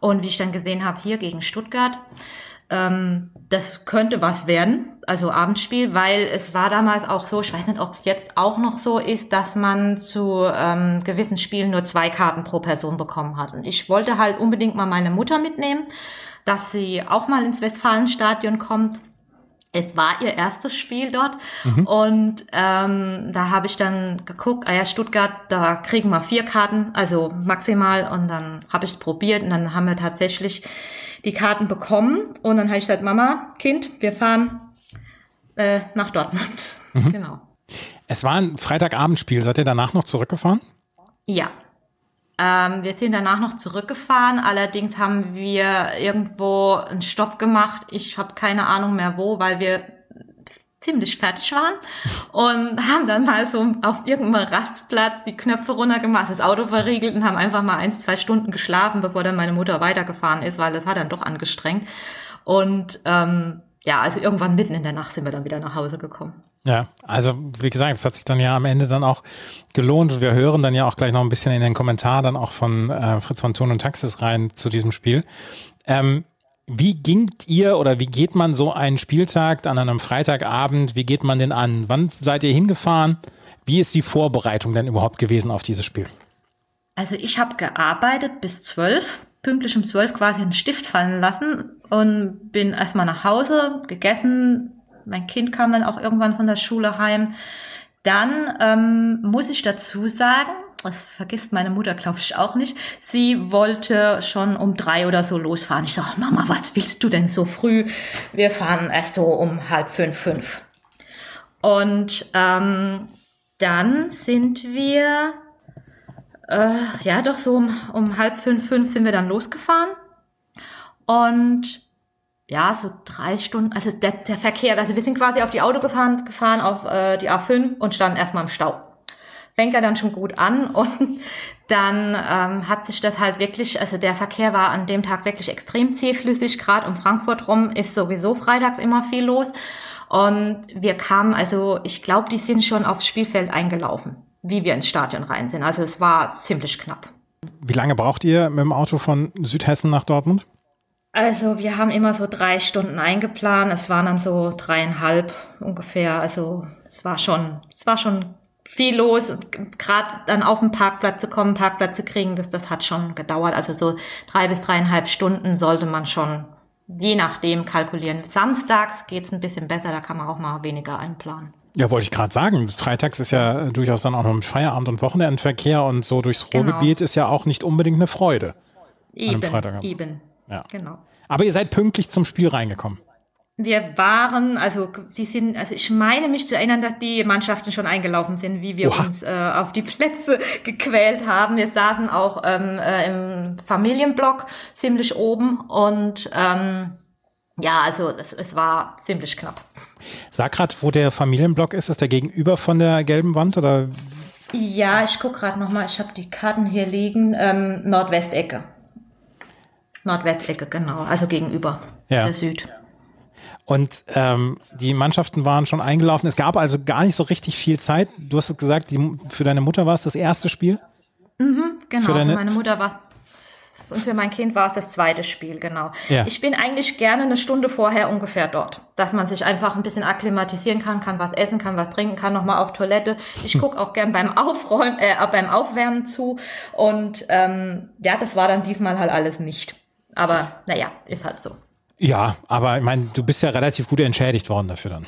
Und wie ich dann gesehen habe, hier gegen Stuttgart, ähm, das könnte was werden, also Abendspiel, weil es war damals auch so, ich weiß nicht, ob es jetzt auch noch so ist, dass man zu ähm, gewissen Spielen nur zwei Karten pro Person bekommen hat. Und ich wollte halt unbedingt mal meine Mutter mitnehmen, dass sie auch mal ins Westfalenstadion kommt. Es war ihr erstes Spiel dort mhm. und ähm, da habe ich dann geguckt, ah ja, Stuttgart, da kriegen wir vier Karten, also maximal und dann habe ich es probiert und dann haben wir tatsächlich die Karten bekommen und dann habe ich gesagt, Mama, Kind, wir fahren äh, nach Dortmund. Mhm. Genau. Es war ein Freitagabendspiel. Seid ihr danach noch zurückgefahren? Ja. Ähm, wir sind danach noch zurückgefahren. Allerdings haben wir irgendwo einen Stopp gemacht. Ich habe keine Ahnung mehr wo, weil wir ziemlich fertig waren und haben dann mal so auf irgendeinem Rastplatz die Knöpfe runtergemacht, das Auto verriegelt und haben einfach mal ein, zwei Stunden geschlafen, bevor dann meine Mutter weitergefahren ist, weil das hat dann doch angestrengt. Und ähm, ja, also irgendwann mitten in der Nacht sind wir dann wieder nach Hause gekommen. Ja, also wie gesagt, es hat sich dann ja am Ende dann auch gelohnt und wir hören dann ja auch gleich noch ein bisschen in den Kommentar dann auch von äh, Fritz von Thun und Taxis rein zu diesem Spiel. Ähm, wie gingt ihr oder wie geht man so einen Spieltag an einem Freitagabend, wie geht man den an? Wann seid ihr hingefahren? Wie ist die Vorbereitung denn überhaupt gewesen auf dieses Spiel? Also ich habe gearbeitet bis zwölf, pünktlich um zwölf quasi einen Stift fallen lassen und bin erstmal nach Hause, gegessen. Mein Kind kam dann auch irgendwann von der Schule heim. Dann ähm, muss ich dazu sagen, das vergisst meine Mutter, glaube ich, auch nicht. Sie wollte schon um drei oder so losfahren. Ich sage, Mama, was willst du denn so früh? Wir fahren erst so um halb fünf, fünf. Und ähm, dann sind wir, äh, ja doch so um, um halb fünf, fünf sind wir dann losgefahren. Und ja, so drei Stunden, also der, der Verkehr, also wir sind quasi auf die Auto gefahren, gefahren auf äh, die A5 und standen erstmal im Stau. Fängt ja dann schon gut an und dann ähm, hat sich das halt wirklich, also der Verkehr war an dem Tag wirklich extrem zähflüssig, gerade um Frankfurt rum ist sowieso freitags immer viel los. Und wir kamen, also ich glaube, die sind schon aufs Spielfeld eingelaufen, wie wir ins Stadion rein sind. Also es war ziemlich knapp. Wie lange braucht ihr mit dem Auto von Südhessen nach Dortmund? Also wir haben immer so drei Stunden eingeplant. Es waren dann so dreieinhalb ungefähr. Also es war schon, es war schon viel los. Gerade dann auf den Parkplatz zu kommen, Parkplatz zu kriegen, das, das hat schon gedauert. Also so drei bis dreieinhalb Stunden sollte man schon je nachdem kalkulieren. Samstags geht's ein bisschen besser, da kann man auch mal weniger einplanen. Ja, wollte ich gerade sagen. Freitags ist ja durchaus dann auch noch mit Feierabend und Wochenendverkehr und so durchs Genau. Ruhrgebiet ist ja auch nicht unbedingt eine Freude. Eben, Freitagabend. eben. Ja. Genau. Aber ihr seid pünktlich zum Spiel reingekommen. Wir waren, also die sind, also ich meine mich zu erinnern, dass die Mannschaften schon eingelaufen sind, wie wir Oha. uns äh, auf die Plätze gequält haben. Wir saßen auch ähm, äh, im Familienblock ziemlich oben und ähm, ja, also es, es war ziemlich knapp. Sag grad, wo der Familienblock ist. Ist der gegenüber von der gelben Wand oder? Ja, ich guck gerade nochmal, ich habe die Karten hier liegen. Ähm, Nordwestecke. Nordwestecke, genau, also gegenüber Ja. der Süd. Und ähm, die Mannschaften waren schon eingelaufen. Es gab also gar nicht so richtig viel Zeit. Du hast gesagt, die, für deine Mutter war es das erste Spiel. Genau, Für für, deine- meine Mutter war und für mein Kind war es das zweite Spiel, genau. Ja. Ich bin eigentlich gerne eine Stunde vorher ungefähr dort, dass man sich einfach ein bisschen akklimatisieren kann, kann was essen, kann was trinken, kann nochmal auf Toilette. Ich Hm. guck auch gern beim Aufräumen, äh, beim Aufwärmen zu und ähm, ja, das war dann diesmal halt alles nicht. Aber naja, ist halt so. Ja, aber ich meine, du bist ja relativ gut entschädigt worden dafür dann.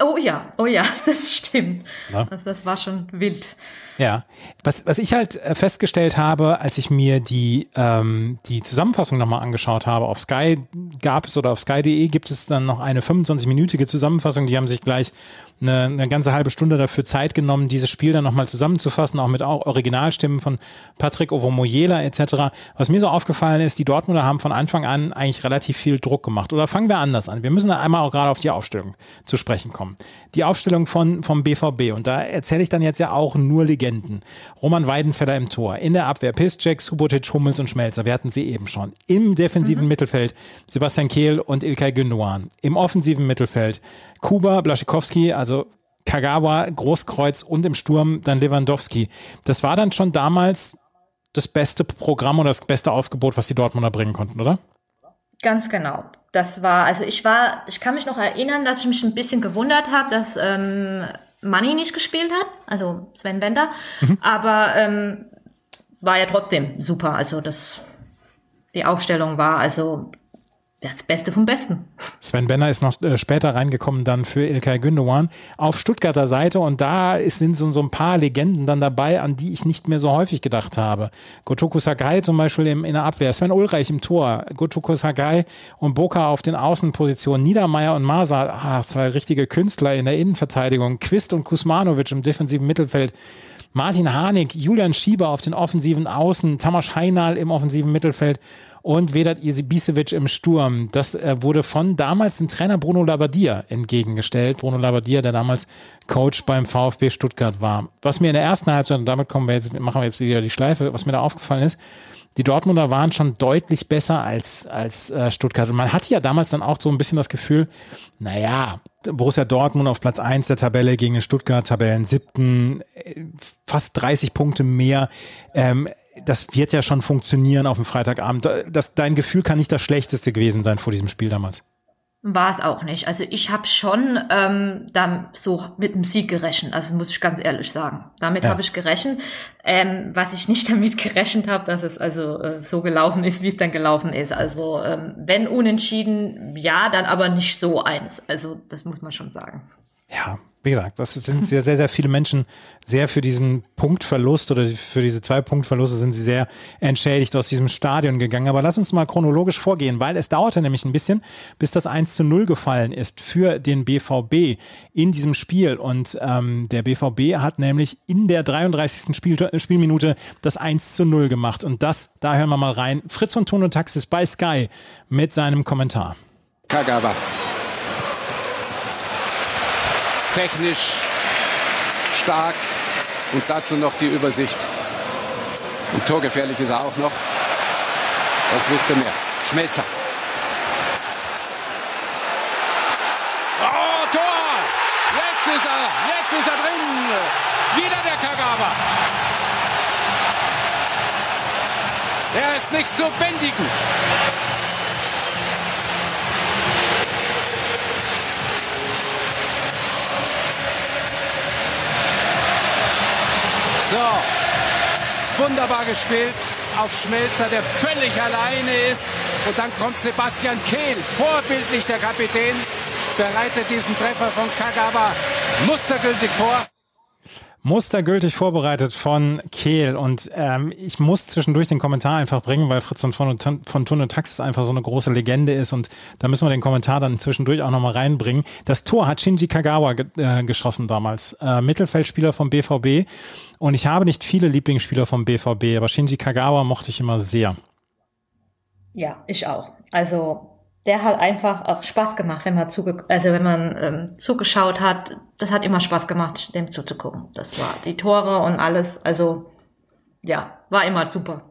Oh ja, oh ja, das stimmt. Na? Das, das war schon wild. Ja, was, was ich halt äh, festgestellt habe, als ich mir die, ähm, die Zusammenfassung nochmal angeschaut habe, auf Sky gab es oder auf sky.de gibt es dann noch eine 25-minütige Zusammenfassung, die haben sich gleich eine, eine ganze halbe Stunde dafür Zeit genommen, dieses Spiel dann nochmal zusammenzufassen, auch mit auch Originalstimmen von Patrick Ovomoyela etc. Was mir so aufgefallen ist, die Dortmunder haben von Anfang an eigentlich relativ viel Druck gemacht. Oder fangen wir anders an. Wir müssen da einmal auch gerade auf die Aufstellung zu sprechen kommen. Die Aufstellung von, vom BVB. Und da erzähle ich dann jetzt ja auch nur Legenden. Roman Weidenfeller im Tor. In der Abwehr Piszczek, Subotic, Hummels und Schmelzer. Wir hatten sie eben schon. Im defensiven Mittelfeld Sebastian Kehl und Ilkay Gündoğan. Im offensiven Mittelfeld Kuba, Blaschikowski, also Kagawa, Großkreuz und im Sturm dann Lewandowski. Das war dann schon damals das beste Programm oder das beste Aufgebot, was die Dortmunder bringen konnten, oder? Ganz genau. Das war, also ich war, ich kann mich noch erinnern, dass ich mich ein bisschen gewundert habe, dass ähm, Manni nicht gespielt hat, also Sven Bender. Aber ähm, war ja trotzdem super. Also das, die Aufstellung war also das Beste vom Besten. Sven Benner ist noch äh, später reingekommen dann für Ilkay Gündoğan auf Stuttgarter Seite und da sind so, so ein paar Legenden dann dabei, an die ich nicht mehr so häufig gedacht habe. Gotoku Sakai zum Beispiel im, in der Abwehr, Sven Ulreich im Tor, Gotoku Sakai und Boca auf den Außenpositionen, Niedermeyer und Masa, ah, zwei richtige Künstler in der Innenverteidigung, Quist und Kusmanovic im defensiven Mittelfeld. Martin Harnik, Julian Schieber auf den offensiven Außen, Tamas Heinal im offensiven Mittelfeld und Vedat Ibisevic im Sturm. Das äh, wurde von damals dem Trainer Bruno Labbadia entgegengestellt. Bruno Labbadia, der damals Coach beim VfB Stuttgart war. Was mir in der ersten Halbzeit, und damit kommen wir jetzt, machen wir jetzt wieder die Schleife, was mir da aufgefallen ist, die Dortmunder waren schon deutlich besser als, als äh, Stuttgart. Und man hatte ja damals dann auch so ein bisschen das Gefühl, naja, Borussia Dortmund auf Platz 1 der Tabelle gegen Stuttgart Tabellen siebten, äh, fast 30 Punkte mehr. Ähm, das wird ja schon funktionieren auf dem Freitagabend. Das, dein Gefühl kann nicht das schlechteste gewesen sein vor diesem Spiel damals. War es auch nicht. Also ich habe schon ähm, da so mit dem Sieg gerechnet, also muss ich ganz ehrlich sagen. Damit Ja. habe ich gerechnet. Ähm, was ich nicht damit gerechnet habe, dass es also äh, so gelaufen ist, wie es dann gelaufen ist. Also ähm, wenn unentschieden, ja, dann aber nicht so eins. Also das muss man schon sagen. ja, wie gesagt, das sind sehr, sehr, sehr viele Menschen sehr für diesen Punktverlust oder für diese zwei Punktverluste sind sie sehr entschädigt aus diesem Stadion gegangen. Aber lass uns mal chronologisch vorgehen, weil es dauerte nämlich ein bisschen, bis das 1 zu 0 gefallen ist für den BVB in diesem Spiel. Und ähm, der BVB hat nämlich in der 33. Spiel, Spielminute das 1 zu 0 gemacht. Und das, da hören wir mal rein. Fritz von Tono Taxis bei Sky mit seinem Kommentar. Kagawa technisch stark und dazu noch die Übersicht. Und torgefährlich ist er auch noch. Was willst du mehr? Schmelzer. Oh, Tor! Jetzt ist er, jetzt ist er drin. Wieder der Kagawa. Er ist nicht zu bändigen. Wunderbar gespielt auf Schmelzer, der völlig alleine ist. Und dann kommt Sebastian Kehl, vorbildlich der Kapitän, bereitet diesen Treffer von Kagawa mustergültig vor mustergültig vorbereitet von Kehl. Und ähm, ich muss zwischendurch den Kommentar einfach bringen, weil Fritz von, von Tun und Taxis einfach so eine große Legende ist. Und da müssen wir den Kommentar dann zwischendurch auch nochmal reinbringen. Das Tor hat Shinji Kagawa ge äh, geschossen damals. Äh, Mittelfeldspieler vom BVB. Und ich habe nicht viele Lieblingsspieler vom BVB, aber Shinji Kagawa mochte ich immer sehr. Ja, ich auch. Also der hat einfach auch Spaß gemacht, wenn man zuge also wenn man ähm, zugeschaut hat. Das hat immer Spaß gemacht, dem zuzugucken. Das war die Tore und alles. Also ja, war immer super.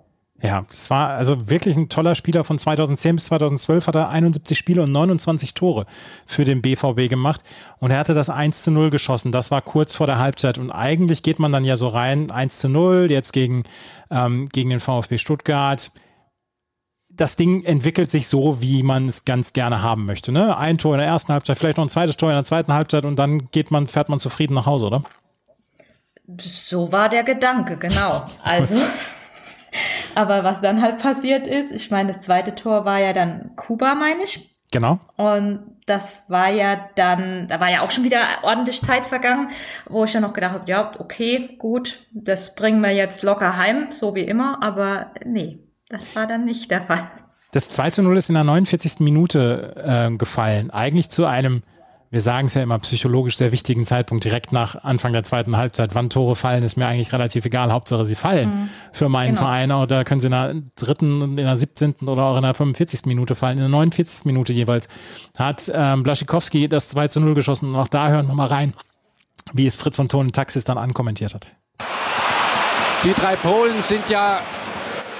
Ja, es war also wirklich ein toller Spieler von 2010 bis 2012 hat er 71 Spiele und 29 Tore für den BVB gemacht und er hatte das 1 zu 0 geschossen. Das war kurz vor der Halbzeit und eigentlich geht man dann ja so rein 1 zu 0 jetzt gegen, ähm, gegen den VfB Stuttgart das Ding entwickelt sich so, wie man es ganz gerne haben möchte. Ne? Ein Tor in der ersten Halbzeit, vielleicht noch ein zweites Tor in der zweiten Halbzeit und dann geht man, fährt man zufrieden nach Hause, oder? So war der Gedanke, genau. Also, aber was dann halt passiert ist, ich meine, das zweite Tor war ja dann Kuba, meine ich. Genau. Und das war ja dann, da war ja auch schon wieder ordentlich Zeit vergangen, wo ich ja noch gedacht habe, ja, okay, gut, das bringen wir jetzt locker heim, so wie immer, aber nee, das war dann nicht der Fall. Das 2 zu 0 ist in der 49. Minute äh, gefallen. Eigentlich zu einem, wir sagen es ja immer, psychologisch sehr wichtigen Zeitpunkt, direkt nach Anfang der zweiten Halbzeit. Wann Tore fallen, ist mir eigentlich relativ egal. Hauptsache, sie fallen mhm. für meinen genau. Verein. Oder können sie in der dritten, in der 17. oder auch in der 45. Minute fallen. In der 49. Minute jeweils hat ähm, Blaschikowski das 2 zu 0 geschossen. Und auch da hören wir mal rein, wie es Fritz von Ton Taxis dann ankommentiert hat. Die drei Polen sind ja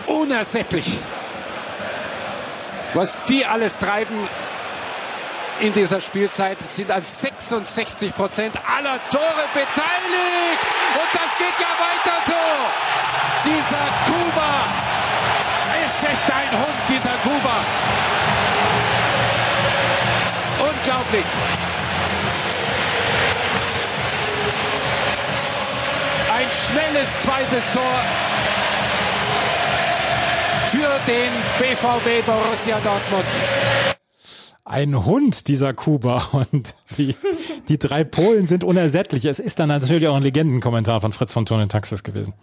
unersättlich, was die alles treiben in dieser Spielzeit. Sind an 66 Prozent aller Tore beteiligt. Und das geht ja weiter so. Dieser Kuba, es ist ein Hund, dieser Kuba. Unglaublich. Ein schnelles zweites Tor für den BVB Borussia Dortmund. Ein Hund, dieser Kuba. Und die, die drei Polen sind unersättlich. Es ist dann natürlich auch ein Legendenkommentar von Fritz von Thun Taxis gewesen.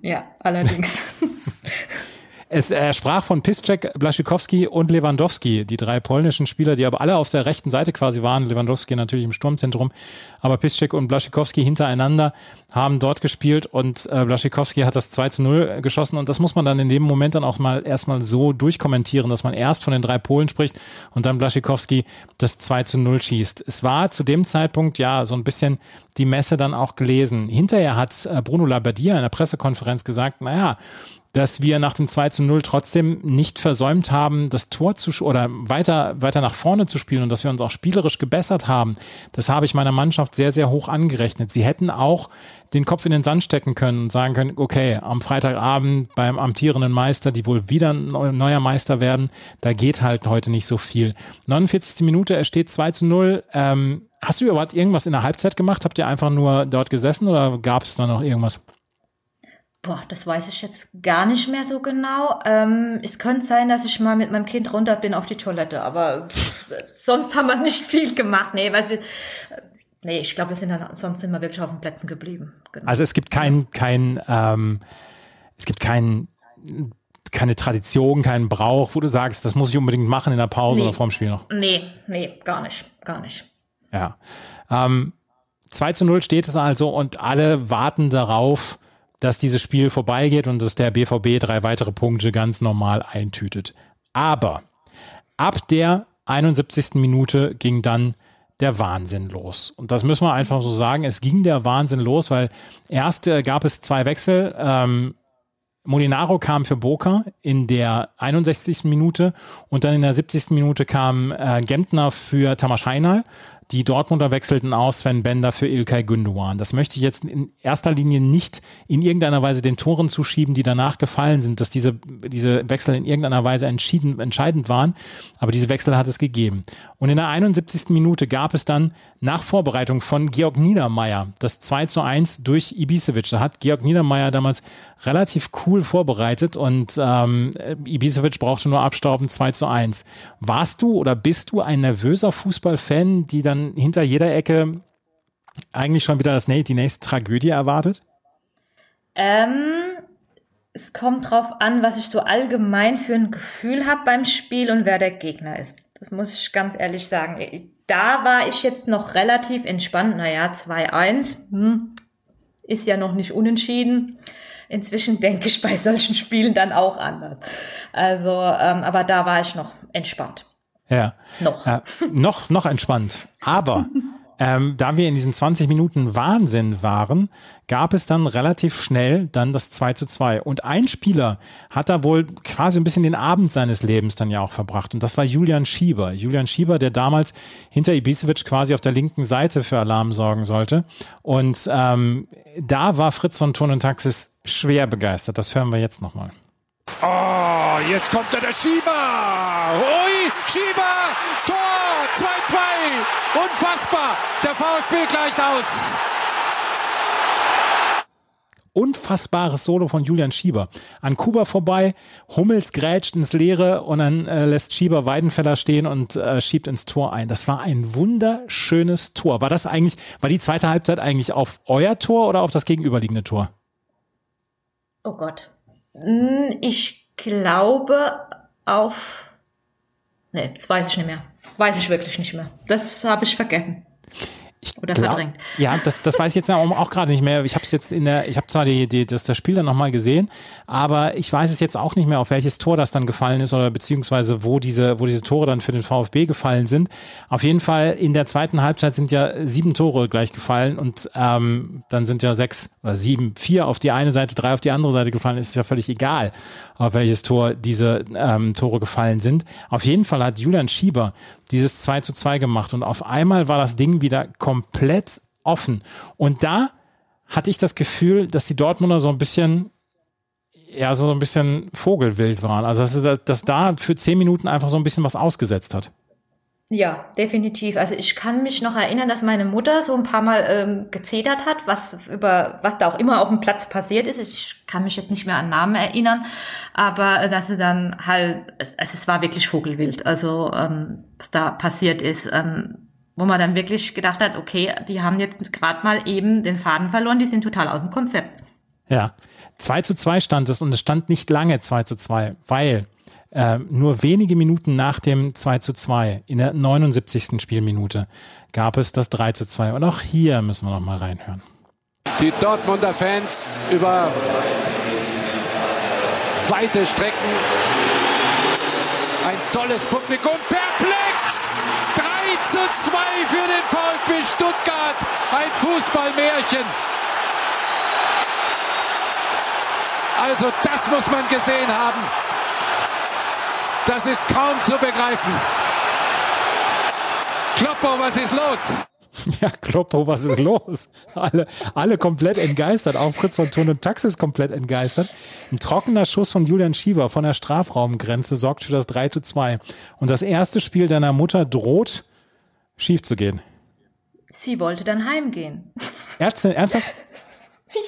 Ja, allerdings. Es er sprach von Piszczek, Blaszczykowski und Lewandowski, die drei polnischen Spieler, die aber alle auf der rechten Seite quasi waren. Lewandowski natürlich im Sturmzentrum, aber Piszczek und Blaszczykowski hintereinander haben dort gespielt und äh, Blaszczykowski hat das 2 zu 0 geschossen und das muss man dann in dem Moment dann auch mal erstmal so durchkommentieren, dass man erst von den drei Polen spricht und dann Blaszczykowski das 2 zu 0 schießt. Es war zu dem Zeitpunkt ja so ein bisschen die Messe dann auch gelesen. Hinterher hat äh, Bruno Labbadia in der Pressekonferenz gesagt, naja, dass wir nach dem 2 zu 0 trotzdem nicht versäumt haben, das Tor zu oder weiter, weiter nach vorne zu spielen und dass wir uns auch spielerisch gebessert haben. Das habe ich meiner Mannschaft sehr, sehr hoch angerechnet. Sie hätten auch den Kopf in den Sand stecken können und sagen können, okay, am Freitagabend beim amtierenden Meister, die wohl wieder ein neuer Meister werden, da geht halt heute nicht so viel. 49. Minute, er steht 2 zu 0. Ähm, hast du überhaupt irgendwas in der Halbzeit gemacht? Habt ihr einfach nur dort gesessen oder gab es da noch irgendwas? Boah, das weiß ich jetzt gar nicht mehr so genau. Ähm, es könnte sein, dass ich mal mit meinem Kind runter bin auf die Toilette, aber pff, sonst haben wir nicht viel gemacht. Nee, weil wir, nee, ich glaube, wir sind dann, sonst sind wir wirklich auf den Plätzen geblieben. Genau. Also es gibt kein, kein, ähm, es gibt kein, keine Tradition, keinen Brauch, wo du sagst, das muss ich unbedingt machen in der Pause nee. oder vorm Spiel noch. Nee, nee, gar nicht, gar nicht. Ja. Ähm, 2 zu 0 steht es also und alle warten darauf, dass dieses Spiel vorbeigeht und dass der BVB drei weitere Punkte ganz normal eintütet. Aber ab der 71. Minute ging dann der Wahnsinn los. Und das müssen wir einfach so sagen. Es ging der Wahnsinn los, weil erst äh, gab es zwei Wechsel. Ähm, Molinaro kam für Boca in der 61. Minute und dann in der 70. Minute kam äh, Gentner für Tamas Heinal. Die Dortmunder wechselten aus Sven Bender für Ilkay Gündogan. Das möchte ich jetzt in erster Linie nicht in irgendeiner Weise den Toren zuschieben, die danach gefallen sind, dass diese, diese Wechsel in irgendeiner Weise entschieden, entscheidend waren. Aber diese Wechsel hat es gegeben. Und in der 71. Minute gab es dann nach Vorbereitung von Georg Niedermeyer das 2 zu 1 durch Ibisevic. Da hat Georg Niedermeyer damals relativ cool vorbereitet und ähm, Ibisevic brauchte nur abstauben 2 zu 1. Warst du oder bist du ein nervöser Fußballfan, die dann hinter jeder Ecke eigentlich schon wieder das, die nächste Tragödie erwartet? Ähm, es kommt drauf an, was ich so allgemein für ein Gefühl habe beim Spiel und wer der Gegner ist. Das muss ich ganz ehrlich sagen. Da war ich jetzt noch relativ entspannt. Naja, 2-1 hm, ist ja noch nicht unentschieden. Inzwischen denke ich bei solchen Spielen dann auch anders. Also, ähm, aber da war ich noch entspannt. Ja. Noch. Äh, noch, noch entspannt. Aber ähm, da wir in diesen 20 Minuten Wahnsinn waren, gab es dann relativ schnell dann das 2 zu 2. Und ein Spieler hat da wohl quasi ein bisschen den Abend seines Lebens dann ja auch verbracht. Und das war Julian Schieber. Julian Schieber, der damals hinter Ibisevic quasi auf der linken Seite für Alarm sorgen sollte. Und ähm, da war Fritz von Ton und Taxis schwer begeistert. Das hören wir jetzt nochmal. Oh, jetzt kommt da der Schieber. Ui, Schieber, Tor, 2-2. Unfassbar. Der VfB gleicht aus. Unfassbares Solo von Julian Schieber. An Kuba vorbei, Hummels grätscht ins Leere und dann äh, lässt Schieber Weidenfeller stehen und äh, schiebt ins Tor ein. Das war ein wunderschönes Tor. War das eigentlich, war die zweite Halbzeit eigentlich auf euer Tor oder auf das gegenüberliegende Tor? Oh Gott. Hm, ich glaube auf. Nee, das weiß ich nicht mehr. Weiß ich wirklich nicht mehr. Das habe ich vergessen. Ich Oder glaub, verdrängt. Ja, das, das weiß ich jetzt auch, gerade nicht mehr. Ich habe es jetzt in der, ich habe zwar die, die, das, das Spiel dann nochmal gesehen, aber ich weiß es jetzt auch nicht mehr, auf welches Tor das dann gefallen ist oder beziehungsweise wo diese, wo diese Tore dann für den VfB gefallen sind. Auf jeden Fall in der zweiten Halbzeit sind ja sieben Tore gleich gefallen und ähm, dann sind ja sechs oder sieben, vier auf die eine Seite, drei auf die andere Seite gefallen. Ist ja völlig egal, auf welches Tor diese ähm, Tore gefallen sind. Auf jeden Fall hat Julian Schieber dieses 2 zu 2 gemacht und auf einmal war das Ding wieder komplett offen. Und da hatte ich das Gefühl, dass die Dortmunder so ein bisschen ja, so ein bisschen Vogelwild waren. Also, dass, dass da für zehn Minuten einfach so ein bisschen was ausgesetzt hat. Ja, definitiv. Also ich kann mich noch erinnern, dass meine Mutter so ein paar Mal ähm, gezetert hat, was über was da auch immer auf dem Platz passiert ist. Ich kann mich jetzt nicht mehr an Namen erinnern, aber äh, dass sie dann halt, es, es war wirklich Vogelwild, also ähm, was da passiert ist, ähm, wo man dann wirklich gedacht hat, okay, die haben jetzt gerade mal eben den Faden verloren, die sind total aus dem Konzept. Ja, 2 zu 2 stand es und es stand nicht lange 2 zu 2, weil äh, nur wenige Minuten nach dem 2 zu 2, in der 79. Spielminute, gab es das 3 zu 2. Und auch hier müssen wir noch mal reinhören. Die Dortmunder Fans über weite Strecken. Ein tolles Publikum. Perplex! 3 zu 2 für den VfB Stuttgart. Ein Fußballmärchen. Also das muss man gesehen haben. Das ist kaum zu begreifen. Kloppo, was ist los? Ja, Kloppo, was ist los? Alle, alle komplett entgeistert. Auch Fritz von Ton und Taxis komplett entgeistert. Ein trockener Schuss von Julian Schieber von der Strafraumgrenze sorgt für das 3 zu 2. Und das erste Spiel deiner Mutter droht, schief zu gehen. Sie wollte dann heimgehen. Ernsthaft?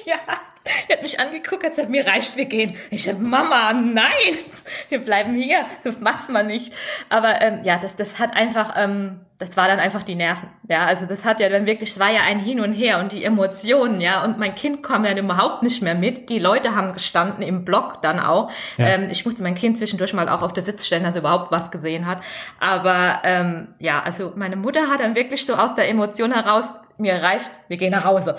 Ja, er hat mich angeguckt, als er mir reicht, wir gehen. Ich sag, Mama, nein, wir bleiben hier. Das macht man nicht. Aber ähm, ja, das, das hat einfach, ähm, das war dann einfach die Nerven. Ja, also das hat ja dann wirklich, es war ja ein Hin und Her und die Emotionen, ja. Und mein Kind kam ja überhaupt nicht mehr mit. Die Leute haben gestanden im Block dann auch. Ja. Ähm, ich musste mein Kind zwischendurch mal auch auf der Sitz stellen, dass er überhaupt was gesehen hat. Aber ähm, ja, also meine Mutter hat dann wirklich so aus der Emotion heraus, mir reicht, wir gehen nach Hause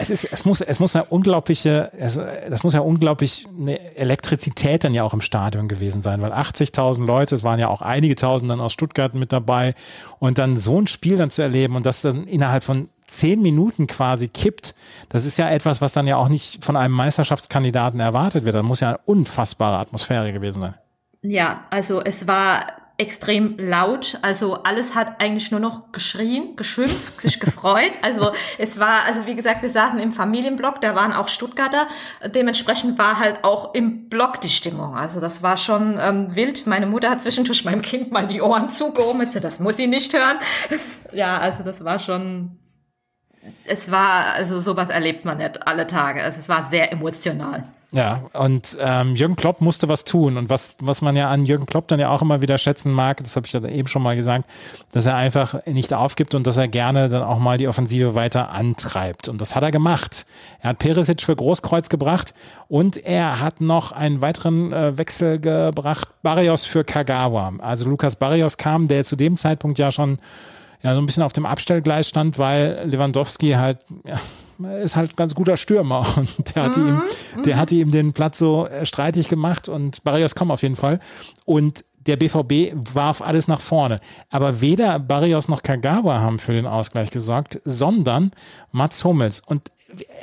es ist, es muss, es muss ja unglaubliche, also das muss ja unglaublich eine Elektrizität dann ja auch im Stadion gewesen sein, weil 80.000 Leute, es waren ja auch einige Tausend dann aus Stuttgart mit dabei und dann so ein Spiel dann zu erleben und das dann innerhalb von zehn Minuten quasi kippt, das ist ja etwas, was dann ja auch nicht von einem Meisterschaftskandidaten erwartet wird. Das muss ja eine unfassbare Atmosphäre gewesen sein. Ja, also es war extrem laut. Also alles hat eigentlich nur noch geschrien, geschimpft, sich gefreut. Also es war, also wie gesagt, wir saßen im Familienblock, da waren auch Stuttgarter. Dementsprechend war halt auch im Block die Stimmung. Also das war schon ähm, wild. Meine Mutter hat zwischendurch meinem Kind mal die Ohren zugehoben. Das muss sie nicht hören. ja, also das war schon es war, also sowas erlebt man nicht alle Tage. Also es war sehr emotional. Ja, und ähm, Jürgen Klopp musste was tun. Und was, was man ja an Jürgen Klopp dann ja auch immer wieder schätzen mag, das habe ich ja eben schon mal gesagt, dass er einfach nicht aufgibt und dass er gerne dann auch mal die Offensive weiter antreibt. Und das hat er gemacht. Er hat Perisic für Großkreuz gebracht und er hat noch einen weiteren äh, Wechsel gebracht, Barrios für Kagawa. Also Lukas Barrios kam, der zu dem Zeitpunkt ja schon ja, so ein bisschen auf dem Abstellgleis stand, weil Lewandowski halt, ja, ist halt ganz guter Stürmer und der hatte, mhm. ihm, der hatte ihm den Platz so äh, streitig gemacht und Barrios kam auf jeden Fall. Und der BVB warf alles nach vorne. Aber weder Barrios noch Kagawa haben für den Ausgleich gesorgt, sondern Mats Hummels. Und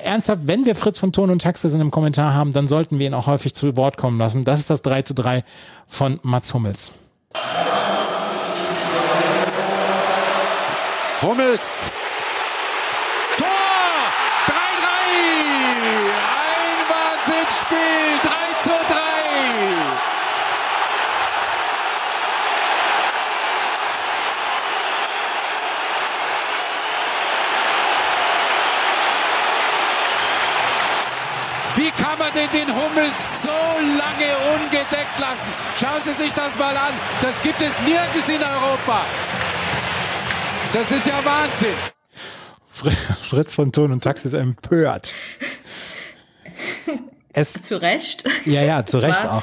ernsthaft, wenn wir Fritz von Ton und Taxis in einem Kommentar haben, dann sollten wir ihn auch häufig zu Wort kommen lassen. Das ist das 3 zu 3 von Mats Hummels. Hummels. Tor! 3-3! Ein Wahnsinnsspiel! 3 zu 3! Wie kann man denn den Hummels so lange ungedeckt lassen? Schauen Sie sich das mal an. Das gibt es nirgends in Europa. Das ist ja Wahnsinn. Fritz von Ton und Tax ist empört. Es, zu Recht. Ja, ja, zu Recht auch.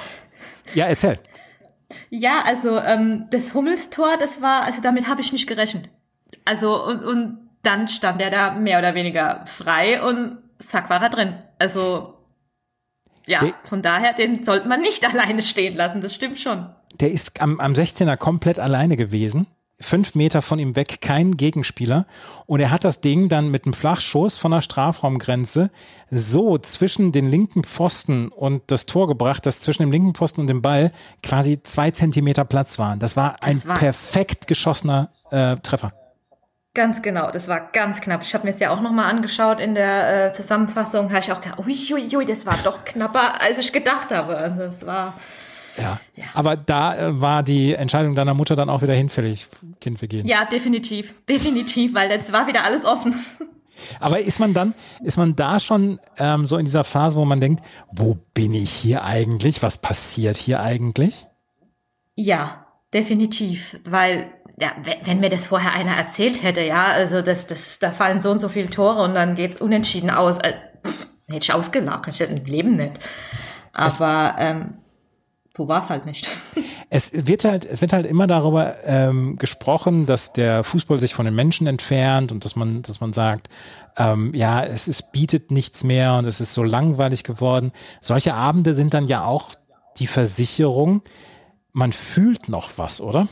Ja, erzähl. Ja, also ähm, das Hummelstor, das war, also damit habe ich nicht gerechnet. Also und, und dann stand er da mehr oder weniger frei und zack war er drin. Also ja, der, von daher, den sollte man nicht alleine stehen lassen, das stimmt schon. Der ist am, am 16er komplett alleine gewesen fünf Meter von ihm weg kein Gegenspieler. Und er hat das Ding dann mit einem Flachschuss von der Strafraumgrenze so zwischen den linken Pfosten und das Tor gebracht, dass zwischen dem linken Pfosten und dem Ball quasi zwei Zentimeter Platz waren. Das war ein das war perfekt geschossener äh, Treffer. Ganz genau, das war ganz knapp. Ich habe mir jetzt ja auch nochmal angeschaut in der äh, Zusammenfassung, habe ich auch gedacht, uiuiui, ui, das war doch knapper, als ich gedacht habe. Also es war ja. ja. Aber da äh, war die Entscheidung deiner Mutter dann auch wieder hinfällig, Kind, wir gehen. Ja, definitiv. Definitiv, weil jetzt war wieder alles offen. Aber ist man dann, ist man da schon ähm, so in dieser Phase, wo man denkt, wo bin ich hier eigentlich? Was passiert hier eigentlich? Ja, definitiv. Weil, ja, wenn mir das vorher einer erzählt hätte, ja, also das, das, da fallen so und so viele Tore und dann geht's unentschieden aus. Äh, hätte ich ausgelacht, ich hätte ein Leben nicht. Aber ähm, so war es halt nicht. Es wird halt, es wird halt immer darüber ähm, gesprochen, dass der Fußball sich von den Menschen entfernt und dass man, dass man sagt, ähm, ja, es ist, bietet nichts mehr und es ist so langweilig geworden. Solche Abende sind dann ja auch die Versicherung, man fühlt noch was, oder?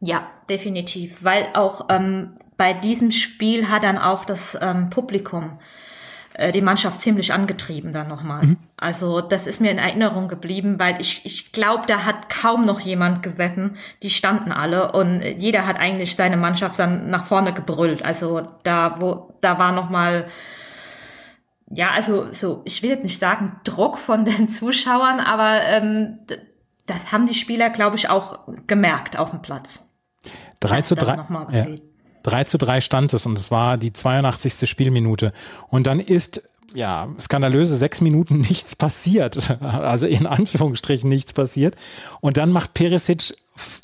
Ja, definitiv, weil auch ähm, bei diesem Spiel hat dann auch das ähm, Publikum äh, die Mannschaft ziemlich angetrieben dann nochmal. Mhm. Also das ist mir in Erinnerung geblieben, weil ich, ich glaube, da hat kaum noch jemand gesessen. Die standen alle und jeder hat eigentlich seine Mannschaft dann nach vorne gebrüllt. Also da, wo, da war nochmal, ja, also so, ich will jetzt nicht sagen Druck von den Zuschauern, aber ähm, das haben die Spieler, glaube ich, auch gemerkt auf dem Platz. 3 zu 3. Ja. 3 zu 3 stand es und es war die 82. Spielminute. Und dann ist ja, skandalöse sechs Minuten nichts passiert. Also in Anführungsstrichen nichts passiert. Und dann macht Perisic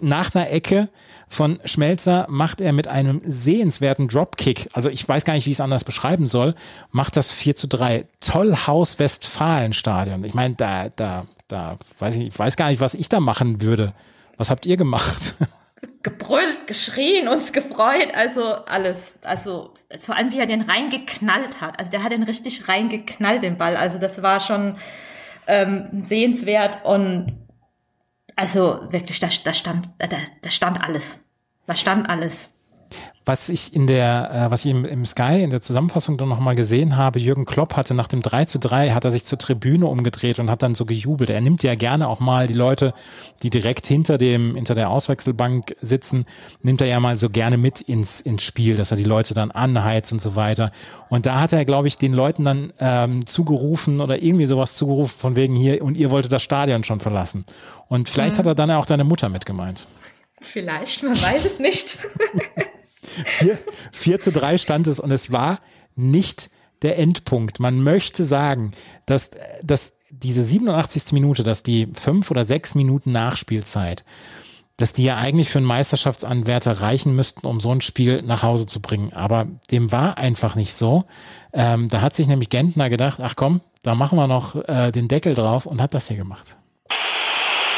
nach einer Ecke von Schmelzer macht er mit einem sehenswerten Dropkick, also ich weiß gar nicht, wie ich es anders beschreiben soll, macht das 4 zu 3. Tollhaus Westfalenstadion. Ich meine, da, da, da weiß ich, ich weiß gar nicht, was ich da machen würde. Was habt ihr gemacht? gebrüllt, geschrien, uns gefreut, also alles. Also vor allem, wie er den reingeknallt hat. Also der hat den richtig reingeknallt, den Ball. Also das war schon ähm, sehenswert und also wirklich, da, da stand, da, da stand alles. Da stand alles. Was ich in der, äh, was ich im, im Sky in der Zusammenfassung dann nochmal gesehen habe, Jürgen Klopp hatte nach dem 3 zu 3, hat er sich zur Tribüne umgedreht und hat dann so gejubelt. Er nimmt ja gerne auch mal die Leute, die direkt hinter dem, hinter der Auswechselbank sitzen, nimmt er ja mal so gerne mit ins, ins Spiel, dass er die Leute dann anheizt und so weiter. Und da hat er, glaube ich, den Leuten dann ähm, zugerufen oder irgendwie sowas zugerufen von wegen hier und ihr wolltet das Stadion schon verlassen. Und vielleicht mhm. hat er dann auch deine Mutter mitgemeint. Vielleicht, man weiß es nicht. 4, 4 zu 3 stand es und es war nicht der Endpunkt. Man möchte sagen, dass, dass diese 87. Minute, dass die fünf oder sechs Minuten Nachspielzeit, dass die ja eigentlich für einen Meisterschaftsanwärter reichen müssten, um so ein Spiel nach Hause zu bringen. Aber dem war einfach nicht so. Ähm, da hat sich nämlich Gentner gedacht, ach komm, da machen wir noch äh, den Deckel drauf und hat das hier gemacht.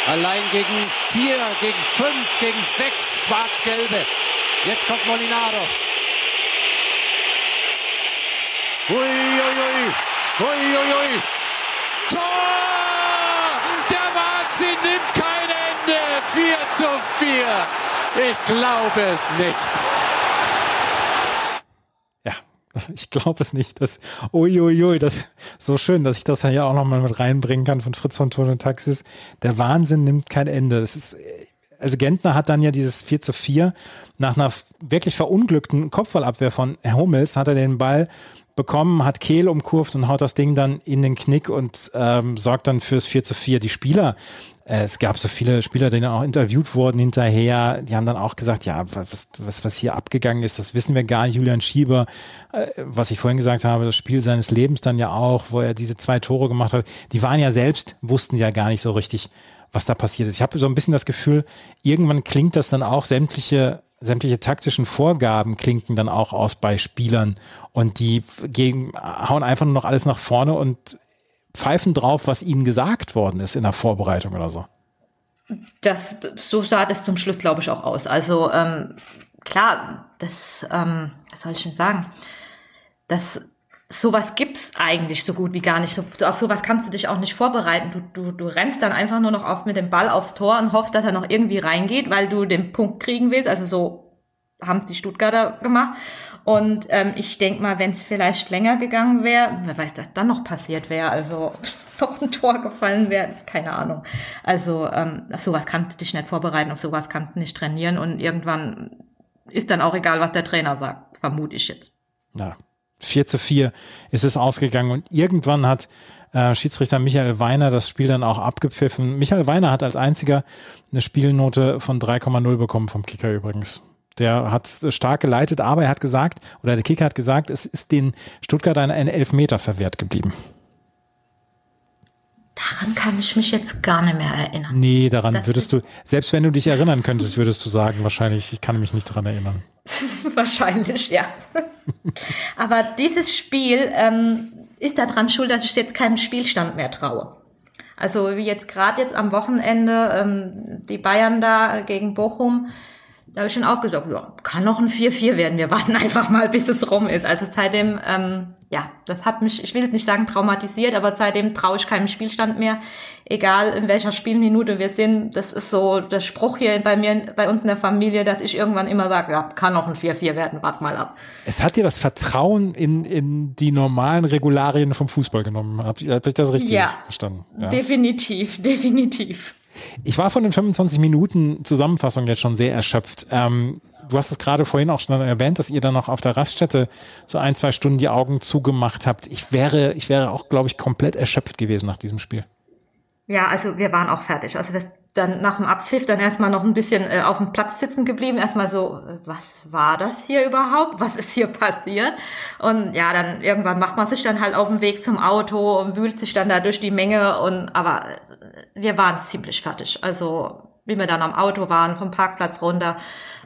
Allein gegen vier, gegen fünf, gegen sechs Schwarz-Gelbe. Jetzt kommt Molinaro. Uiuiui. Uiuiui. Tor! Der Wahnsinn nimmt kein Ende. 4 zu 4. Ich glaube es nicht. Ja, ich glaube es nicht. Das, uiuiui, das ist so schön, dass ich das ja auch nochmal mit reinbringen kann von Fritz von Ton und Taxis. Der Wahnsinn nimmt kein Ende. Es ist, also Gentner hat dann ja dieses 4 zu 4 nach einer wirklich verunglückten Kopfballabwehr von Hummels hat er den Ball bekommen, hat Kehl umkurvt und haut das Ding dann in den Knick und ähm, sorgt dann fürs 4 zu 4. Die Spieler, äh, es gab so viele Spieler, die auch interviewt wurden hinterher, die haben dann auch gesagt, ja, was, was, was hier abgegangen ist, das wissen wir gar nicht. Julian Schieber, äh, was ich vorhin gesagt habe, das Spiel seines Lebens dann ja auch, wo er diese zwei Tore gemacht hat, die waren ja selbst, wussten ja gar nicht so richtig, was da passiert ist. Ich habe so ein bisschen das Gefühl, irgendwann klingt das dann auch sämtliche sämtliche taktischen Vorgaben klinken dann auch aus bei Spielern und die gegen, hauen einfach nur noch alles nach vorne und pfeifen drauf, was ihnen gesagt worden ist in der Vorbereitung oder so. Das, so sah das zum Schluss, glaube ich, auch aus. Also ähm, klar, das, ähm, was soll ich denn sagen? Das sowas gibt's eigentlich so gut wie gar nicht. So, auf sowas kannst du dich auch nicht vorbereiten. Du, du, du rennst dann einfach nur noch auf mit dem Ball aufs Tor und hoffst, dass er noch irgendwie reingeht, weil du den Punkt kriegen willst. Also so haben die Stuttgarter gemacht. Und ähm, ich denk mal, wenn es vielleicht länger gegangen wäre, wer weiß, was dann noch passiert wäre. Also doch ein Tor gefallen wäre, keine Ahnung. Also ähm, auf sowas kannst du dich nicht vorbereiten, auf sowas kannst du nicht trainieren und irgendwann ist dann auch egal, was der Trainer sagt, vermute ich jetzt. Ja, 4 zu 4 ist es ausgegangen und irgendwann hat äh, Schiedsrichter Michael Weiner das Spiel dann auch abgepfiffen. Michael Weiner hat als einziger eine Spielnote von 3,0 bekommen vom Kicker übrigens. Der hat stark geleitet, aber er hat gesagt, oder der Kicker hat gesagt, es ist den Stuttgart ein, Elfmeter verwehrt geblieben. Daran kann ich mich jetzt gar nicht mehr erinnern. Nee, daran das würdest du, selbst wenn du dich erinnern könntest, würdest du sagen, wahrscheinlich, ich kann mich nicht daran erinnern. wahrscheinlich, ja. Aber dieses Spiel ähm, ist daran schuld, dass ich jetzt keinen Spielstand mehr traue. Also wie jetzt gerade jetzt am Wochenende ähm, die Bayern da gegen Bochum, da habe ich schon auch gesagt, ja, kann noch ein 4-4 werden. Wir warten einfach mal, bis es rum ist. Also seitdem, ähm, ja, das hat mich, ich will jetzt nicht sagen traumatisiert, aber seitdem traue ich keinem Spielstand mehr. Egal in welcher Spielminute wir sind. Das ist so der Spruch hier bei mir, bei uns in der Familie, dass ich irgendwann immer sage, ja, kann noch ein 4-4 werden, wart mal ab. Es hat dir das Vertrauen in, in die normalen Regularien vom Fußball genommen. Habe hab ich das richtig ja, verstanden? Ja, definitiv, definitiv. Ich war von den 25 Minuten Zusammenfassung jetzt schon sehr erschöpft. Ähm, du hast es gerade vorhin auch schon erwähnt, dass ihr dann noch auf der Raststätte so ein, zwei Stunden die Augen zugemacht habt. Ich wäre, ich wäre auch, glaube ich, komplett erschöpft gewesen nach diesem Spiel. Ja, also wir waren auch fertig. Also das dann nach dem Abpfiff dann erstmal noch ein bisschen äh, auf dem Platz sitzen geblieben, erstmal so, äh, was war das hier überhaupt? Was ist hier passiert? Und ja, dann irgendwann macht man sich dann halt auf den Weg zum Auto und wühlt sich dann da durch die Menge und aber äh, wir waren ziemlich fertig. Also wie wir dann am Auto waren, vom Parkplatz runter.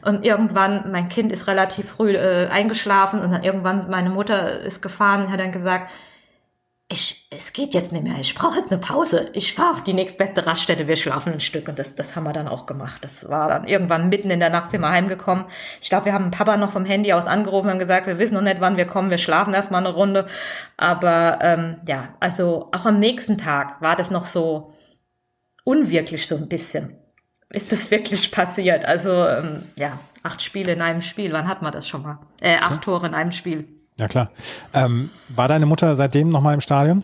Und irgendwann, mein Kind ist relativ früh äh, eingeschlafen und dann irgendwann meine Mutter ist gefahren und hat dann gesagt, ich, es geht jetzt nicht mehr, ich brauche jetzt eine Pause. Ich fahre auf die nächstbeste Raststätte, wir schlafen ein Stück. Und das, das haben wir dann auch gemacht. Das war dann irgendwann mitten in der Nacht sind wir heimgekommen. Ich glaube, wir haben Papa noch vom Handy aus angerufen und gesagt, wir wissen noch nicht, wann wir kommen, wir schlafen erstmal eine Runde. Aber ähm, ja, also auch am nächsten Tag war das noch so unwirklich so ein bisschen. Ist das wirklich passiert? Also ähm, ja, acht Spiele in einem Spiel, wann hat man das schon mal? Äh, acht Tore in einem Spiel. Ja, klar. Ähm, war deine Mutter seitdem nochmal im Stadion?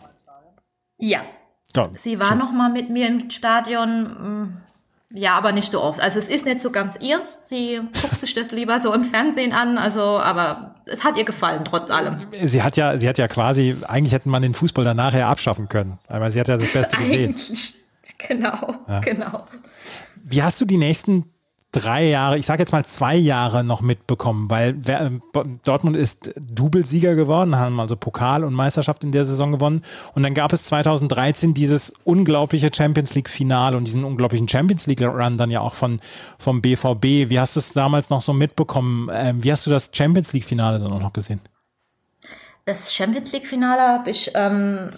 Ja. ja Sie war nochmal mit mir im Stadion. Mm, ja, aber nicht so oft. Also es ist nicht so ganz ihr. Sie guckt sich das lieber so im Fernsehen an. Also, aber es hat ihr gefallen trotz allem. Sie hat ja, sie hat ja quasi, eigentlich hätte man den Fußball dann nachher abschaffen können. Aber sie hat ja das Beste gesehen. Genau, ja. genau. Wie hast du die nächsten drei Jahre, ich sage jetzt mal zwei Jahre noch mitbekommen, weil Dortmund ist Doublesieger geworden, haben also Pokal und Meisterschaft in der Saison gewonnen und dann gab es 2013 dieses unglaubliche Champions League Finale und diesen unglaublichen Champions League Run dann ja auch von vom BVB. Wie hast du es damals noch so mitbekommen? Ähm, wie hast du das Champions League Finale dann auch noch gesehen? Das Champions League Finale habe ich ähm,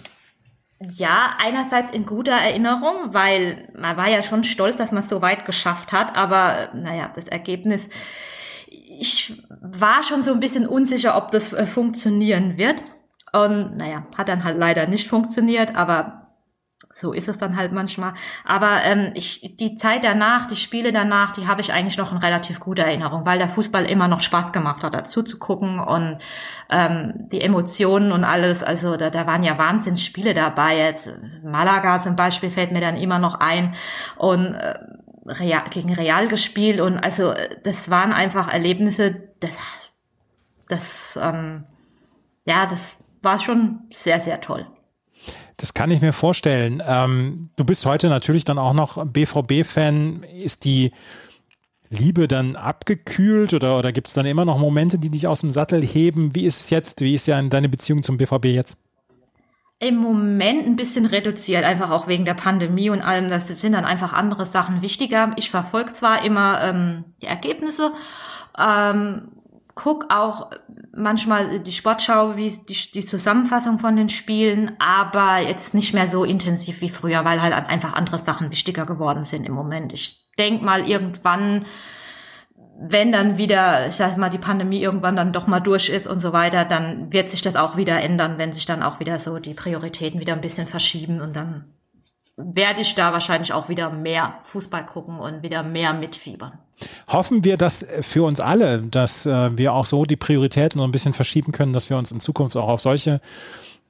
ja, einerseits in guter Erinnerung, weil man war ja schon stolz, dass man es so weit geschafft hat, aber naja, das Ergebnis, ich war schon so ein bisschen unsicher, ob das äh, funktionieren wird. Und naja, hat dann halt leider nicht funktioniert, aber so ist es dann halt manchmal. Aber ähm, ich, die Zeit danach, die Spiele danach, die habe ich eigentlich noch in relativ guter Erinnerung, weil der Fußball immer noch Spaß gemacht hat, dazu zu gucken und ähm, die Emotionen und alles. Also da, da waren ja Wahnsinnsspiele dabei. Jetzt Malaga zum Beispiel fällt mir dann immer noch ein und äh, Real, gegen Real gespielt und also das waren einfach Erlebnisse, das, das ähm, ja, das war schon sehr, sehr toll. Das kann ich mir vorstellen. Ähm, du bist heute natürlich dann auch noch BVB-Fan. Ist die Liebe dann abgekühlt oder, oder gibt es dann immer noch Momente, die dich aus dem Sattel heben? Wie ist es jetzt? Wie ist ja deine Beziehung zum BVB jetzt? Im Moment ein bisschen reduziert, einfach auch wegen der Pandemie und allem. Das sind dann einfach andere Sachen wichtiger. Ich verfolge zwar immer ähm, die Ergebnisse, ähm, guck auch manchmal die Sportschau, wie die, die Zusammenfassung von den Spielen, aber jetzt nicht mehr so intensiv wie früher, weil halt einfach andere Sachen wichtiger geworden sind im Moment. Ich denk mal irgendwann, wenn dann wieder, ich sag mal, die Pandemie irgendwann dann doch mal durch ist und so weiter, dann wird sich das auch wieder ändern, wenn sich dann auch wieder so die Prioritäten wieder ein bisschen verschieben und dann werde ich da wahrscheinlich auch wieder mehr Fußball gucken und wieder mehr mitfiebern. Hoffen wir das für uns alle, dass äh, wir auch so die Prioritäten so ein bisschen verschieben können, dass wir uns in Zukunft auch auf solche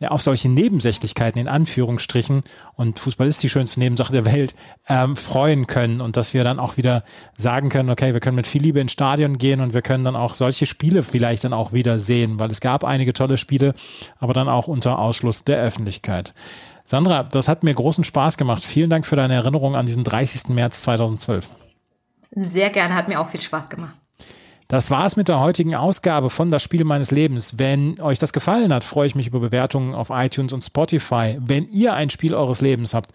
ja, auf solche Nebensächlichkeiten in Anführungsstrichen und Fußball ist die schönste Nebensache der Welt ähm, freuen können und dass wir dann auch wieder sagen können, okay, wir können mit viel Liebe ins Stadion gehen und wir können dann auch solche Spiele vielleicht dann auch wieder sehen, weil es gab einige tolle Spiele, aber dann auch unter Ausschluss der Öffentlichkeit. Sandra, das hat mir großen Spaß gemacht. Vielen Dank für deine Erinnerung an diesen 30. März 2012. Sehr gerne, hat mir auch viel Spaß gemacht. Das war es mit der heutigen Ausgabe von Das Spiel meines Lebens. Wenn euch das gefallen hat, freue ich mich über Bewertungen auf iTunes und Spotify. Wenn ihr ein Spiel eures Lebens habt,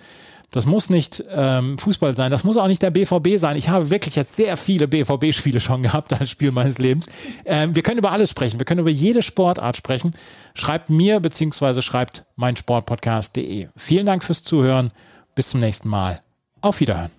das muss nicht ähm, Fußball sein, das muss auch nicht der BVB sein. Ich habe wirklich jetzt sehr viele BVB-Spiele schon gehabt als Spiel meines Lebens. Ähm, wir können über alles sprechen, wir können über jede Sportart sprechen. Schreibt mir beziehungsweise schreibt meinsportpodcast.de. Vielen Dank fürs Zuhören. Bis zum nächsten Mal. Auf Wiederhören.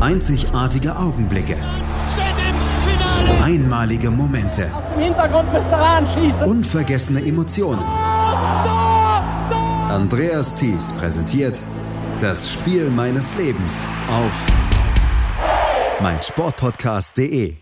Einzigartige Augenblicke. Einmalige Momente. Unvergessene Emotionen. Andreas Thies präsentiert das Spiel meines Lebens auf meinsportpodcast.de.